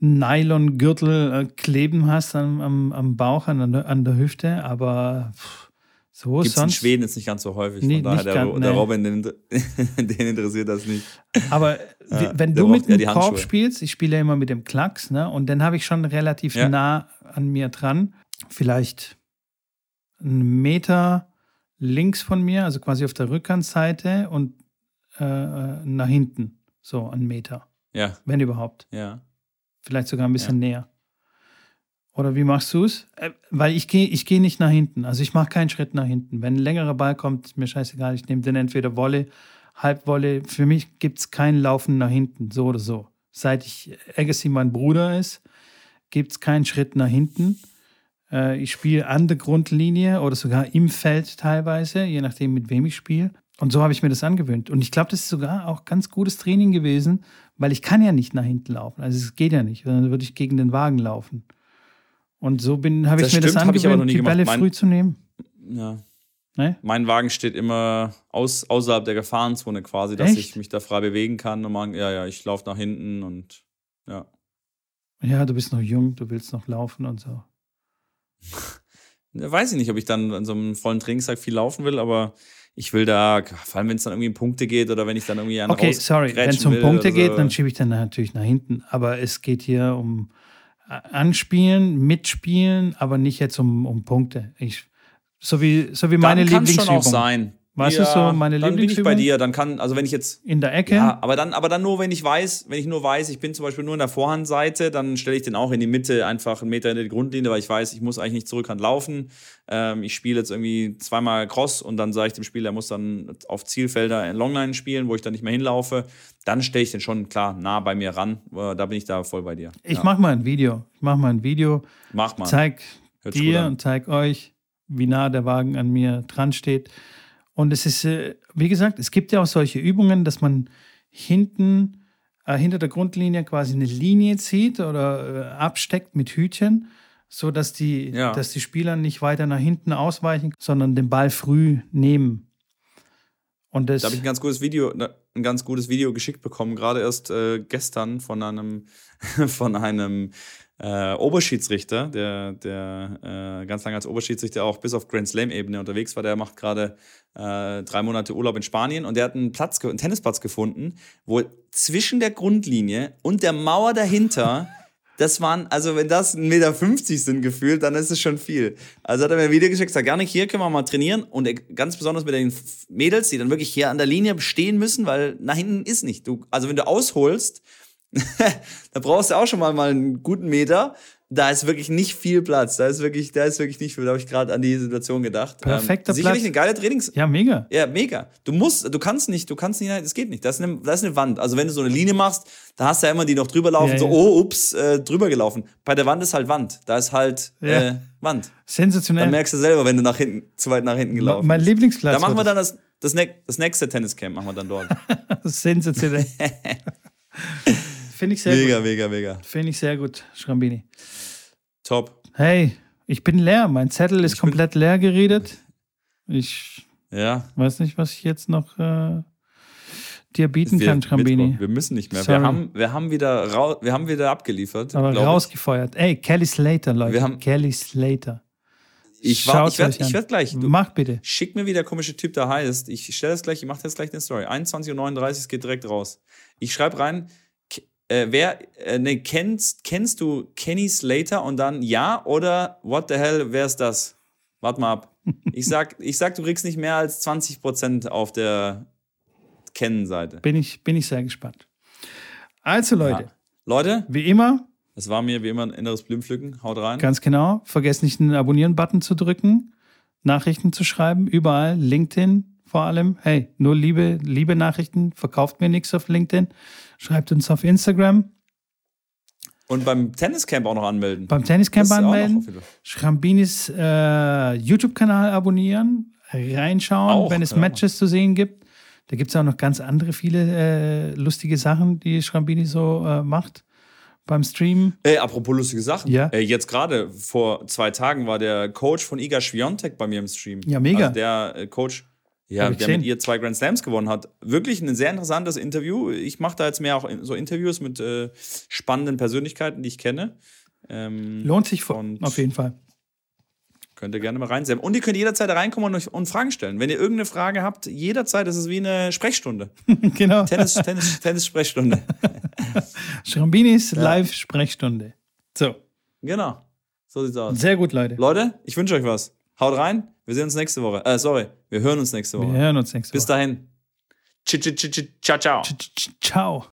[SPEAKER 1] Nylon-Gürtel äh, kleben hast am, am, am Bauch, an der, an der Hüfte, aber pff, so
[SPEAKER 2] Gibt's sonst. in Schweden jetzt nicht ganz so häufig. Nee, von daher, der, kann, der Robin, den, den, interessiert das nicht.
[SPEAKER 1] Aber ja, wenn du mit dem Korb spielst, ich spiele ja immer mit dem Klacks, ne? Und dann habe ich schon relativ nah an mir dran, vielleicht einen Meter links von mir, also quasi auf der Rückhandseite und äh, äh, nach hinten, so einen Meter.
[SPEAKER 2] Ja.
[SPEAKER 1] Wenn überhaupt.
[SPEAKER 2] Ja.
[SPEAKER 1] Vielleicht sogar ein bisschen ja. näher. Oder wie machst du es? Äh, weil ich gehe ich geh nicht nach hinten. Also ich mache keinen Schritt nach hinten. Wenn ein längerer Ball kommt, ist mir scheißegal. Ich nehme den entweder Wolle, Halbwolle. Für mich gibt es kein Laufen nach hinten, so oder so. Seit ich Agassi mein Bruder ist, gibt es keinen Schritt nach hinten. Äh, ich spiele an der Grundlinie oder sogar im Feld teilweise, je nachdem, mit wem ich spiele. Und so habe ich mir das angewöhnt. Und ich glaube, das ist sogar auch ganz gutes Training gewesen, weil ich kann ja nicht nach hinten laufen. Also es geht ja nicht. Dann würde ich gegen den Wagen laufen. Und so bin habe ich mir das angewöhnt, die Bälle mein, früh zu nehmen.
[SPEAKER 2] Ja. Nee? Mein Wagen steht immer aus, außerhalb der Gefahrenzone quasi, dass Echt? ich mich da frei bewegen kann und man, ja, ja, ich laufe nach hinten und ja.
[SPEAKER 1] Ja, du bist noch jung, du willst noch laufen und so.
[SPEAKER 2] Weiß ich nicht, ob ich dann an so einem vollen Trainingstag viel laufen will, aber ich will da, vor allem wenn es dann irgendwie um Punkte geht oder wenn ich dann irgendwie
[SPEAKER 1] einen Okay, sorry, wenn es um Punkte geht, so. dann schiebe ich dann natürlich nach hinten. Aber es geht hier um äh, Anspielen, Mitspielen, aber nicht jetzt um, um Punkte. Ich, so wie, so wie meine Lieblingsübung. Kann schon auch
[SPEAKER 2] sein.
[SPEAKER 1] Was ja, ist so meine
[SPEAKER 2] dann bin ich bei dir. Dann kann, also wenn ich jetzt
[SPEAKER 1] in der Ecke.
[SPEAKER 2] Ja, aber dann, aber dann nur, wenn ich weiß, wenn ich nur weiß, ich bin zum Beispiel nur in der Vorhandseite, dann stelle ich den auch in die Mitte, einfach einen Meter in die Grundlinie, weil ich weiß, ich muss eigentlich nicht zurückhand laufen. Ähm, ich spiele jetzt irgendwie zweimal Cross und dann sage ich dem Spieler, er muss dann auf Zielfelder in Longline spielen, wo ich dann nicht mehr hinlaufe. Dann stelle ich den schon klar nah bei mir ran. Äh, da bin ich da voll bei dir.
[SPEAKER 1] Ich ja. mache mal ein Video. Ich mache mal ein Video.
[SPEAKER 2] Mach mal.
[SPEAKER 1] Zeig Hört dir und zeig euch, wie nah der Wagen an mir dran steht. Und es ist, äh, wie gesagt, es gibt ja auch solche Übungen, dass man hinten, äh, hinter der Grundlinie quasi eine Linie zieht oder äh, absteckt mit Hütchen, so dass die, ja. dass die Spieler nicht weiter nach hinten ausweichen, sondern den Ball früh nehmen.
[SPEAKER 2] Und das da habe ich ein ganz gutes Video, ne, ein ganz gutes Video geschickt bekommen, gerade erst äh, gestern von einem, von einem äh, Oberschiedsrichter, der, der äh, ganz lange als Oberschiedsrichter auch bis auf Grand Slam-Ebene unterwegs war, der macht gerade äh, drei Monate Urlaub in Spanien und der hat einen Platz, einen Tennisplatz gefunden, wo zwischen der Grundlinie und der Mauer dahinter das waren, also wenn das 1,50 Meter sind gefühlt, dann ist es schon viel. Also hat er mir ein Video geschickt, sagt, gar nicht, hier können wir mal trainieren. Und ganz besonders mit den Mädels, die dann wirklich hier an der Linie stehen müssen, weil nach hinten ist nicht. Du, also wenn du ausholst, da brauchst du auch schon mal, mal einen guten Meter. Da ist wirklich nicht viel Platz. Da ist wirklich, da ist wirklich nicht viel. Da habe ich gerade an die Situation gedacht.
[SPEAKER 1] Perfekter
[SPEAKER 2] ähm, sicherlich Platz. eine geile Trainings.
[SPEAKER 1] Ja, mega.
[SPEAKER 2] Ja, mega. Du musst, du kannst nicht, du kannst nicht, das geht nicht. Das ist eine, das ist eine Wand. Also wenn du so eine Linie machst, da hast du ja immer die noch drüber laufen, ja, so, ja. oh, ups, äh, drüber gelaufen. Bei der Wand ist halt Wand. Da ist halt ja. äh, Wand.
[SPEAKER 1] Sensationell.
[SPEAKER 2] Dann merkst du selber, wenn du nach hinten, zu weit nach hinten gelaufen
[SPEAKER 1] Mein bist. Lieblingsplatz.
[SPEAKER 2] Da machen wir dann das, das, ne das nächste Tenniscamp, machen wir dann dort.
[SPEAKER 1] Sensationell. Finde ich sehr
[SPEAKER 2] mega,
[SPEAKER 1] gut.
[SPEAKER 2] Mega, mega, mega.
[SPEAKER 1] Finde ich sehr gut, Schrambini.
[SPEAKER 2] Top.
[SPEAKER 1] Hey, ich bin leer. Mein Zettel ist ich komplett leer geredet. Ich
[SPEAKER 2] ja.
[SPEAKER 1] weiß nicht, was ich jetzt noch. Äh dir bieten
[SPEAKER 2] Wir,
[SPEAKER 1] kann, Schrambini.
[SPEAKER 2] Wir müssen nicht mehr.
[SPEAKER 1] Sorry.
[SPEAKER 2] Wir haben, wir, haben wieder rau, wir haben wieder abgeliefert.
[SPEAKER 1] Aber
[SPEAKER 2] glaub ich.
[SPEAKER 1] rausgefeuert. Ey, Kelly Slater, Leute.
[SPEAKER 2] Wir haben-
[SPEAKER 1] Kelly Slater.
[SPEAKER 2] Ich, war- ich werde werd gleich. Du,
[SPEAKER 1] Mach bitte.
[SPEAKER 2] Schick mir, wie der komische Typ da heißt. Ich stelle das gleich, ich mache jetzt gleich eine Story. 21.39 Uhr, es geht direkt raus. Ich schreibe rein, äh, wer, äh, ne, kennst, kennst du Kenny Slater und dann ja oder what the hell, wer ist das? Warte mal ab. Ich sag, ich sag, du kriegst nicht mehr als 20% auf der Kennen-Seite.
[SPEAKER 1] Bin ich, bin ich sehr gespannt. Also, Leute,
[SPEAKER 2] Ja. Leute,
[SPEAKER 1] wie immer,
[SPEAKER 2] es war mir wie immer ein inneres Blümpflücken. Haut rein.
[SPEAKER 1] ganz genau, vergesst nicht den Abonnieren-Button zu drücken, Nachrichten zu schreiben, überall, LinkedIn vor allem. Hey, nur liebe, liebe Nachrichten, verkauft mir nichts auf LinkedIn. Schreibt uns auf Instagram,
[SPEAKER 2] Und beim Tenniscamp auch noch anmelden.
[SPEAKER 1] beim Tenniscamp anmelden. Schrambinis äh, YouTube-Kanal abonnieren, reinschauen,
[SPEAKER 2] Auch,
[SPEAKER 1] wenn es
[SPEAKER 2] ja.
[SPEAKER 1] Matches zu sehen gibt. Da gibt es auch noch ganz andere viele äh, lustige Sachen, die Schrambini so äh, macht beim Stream.
[SPEAKER 2] Ey, apropos lustige Sachen.
[SPEAKER 1] Ja.
[SPEAKER 2] Äh, jetzt gerade vor zwei Tagen war der Coach von Iga Schwiontek bei mir im Stream.
[SPEAKER 1] Ja, mega.
[SPEAKER 2] Also der äh, Coach, ja, der mit ihr zwei Grand Slams gewonnen hat. Wirklich ein sehr interessantes Interview. Ich mache da jetzt mehr auch so Interviews mit äh, spannenden Persönlichkeiten, die ich kenne. Ähm,
[SPEAKER 1] Lohnt sich vor,
[SPEAKER 2] Und-
[SPEAKER 1] auf jeden Fall.
[SPEAKER 2] Könnt ihr gerne mal reinsehen. Und ihr könnt jederzeit da reinkommen und, euch- und Fragen stellen. Wenn ihr irgendeine Frage habt, jederzeit, das ist wie eine Sprechstunde.
[SPEAKER 1] genau.
[SPEAKER 2] Tennis, Tennis, Tennis-Sprechstunde.
[SPEAKER 1] Schrambinis Live-Sprechstunde. So,
[SPEAKER 2] genau. So sieht's aus.
[SPEAKER 1] sehr gut, Leute.
[SPEAKER 2] Leute, ich wünsche euch was. Haut rein. Wir sehen uns nächste Woche. Äh, sorry. Wir hören uns nächste
[SPEAKER 1] Wir
[SPEAKER 2] Woche.
[SPEAKER 1] hören uns nächste
[SPEAKER 2] Bis
[SPEAKER 1] Woche.
[SPEAKER 2] dahin. Tsch, tsch, Ciao, ciao.
[SPEAKER 1] Ciao.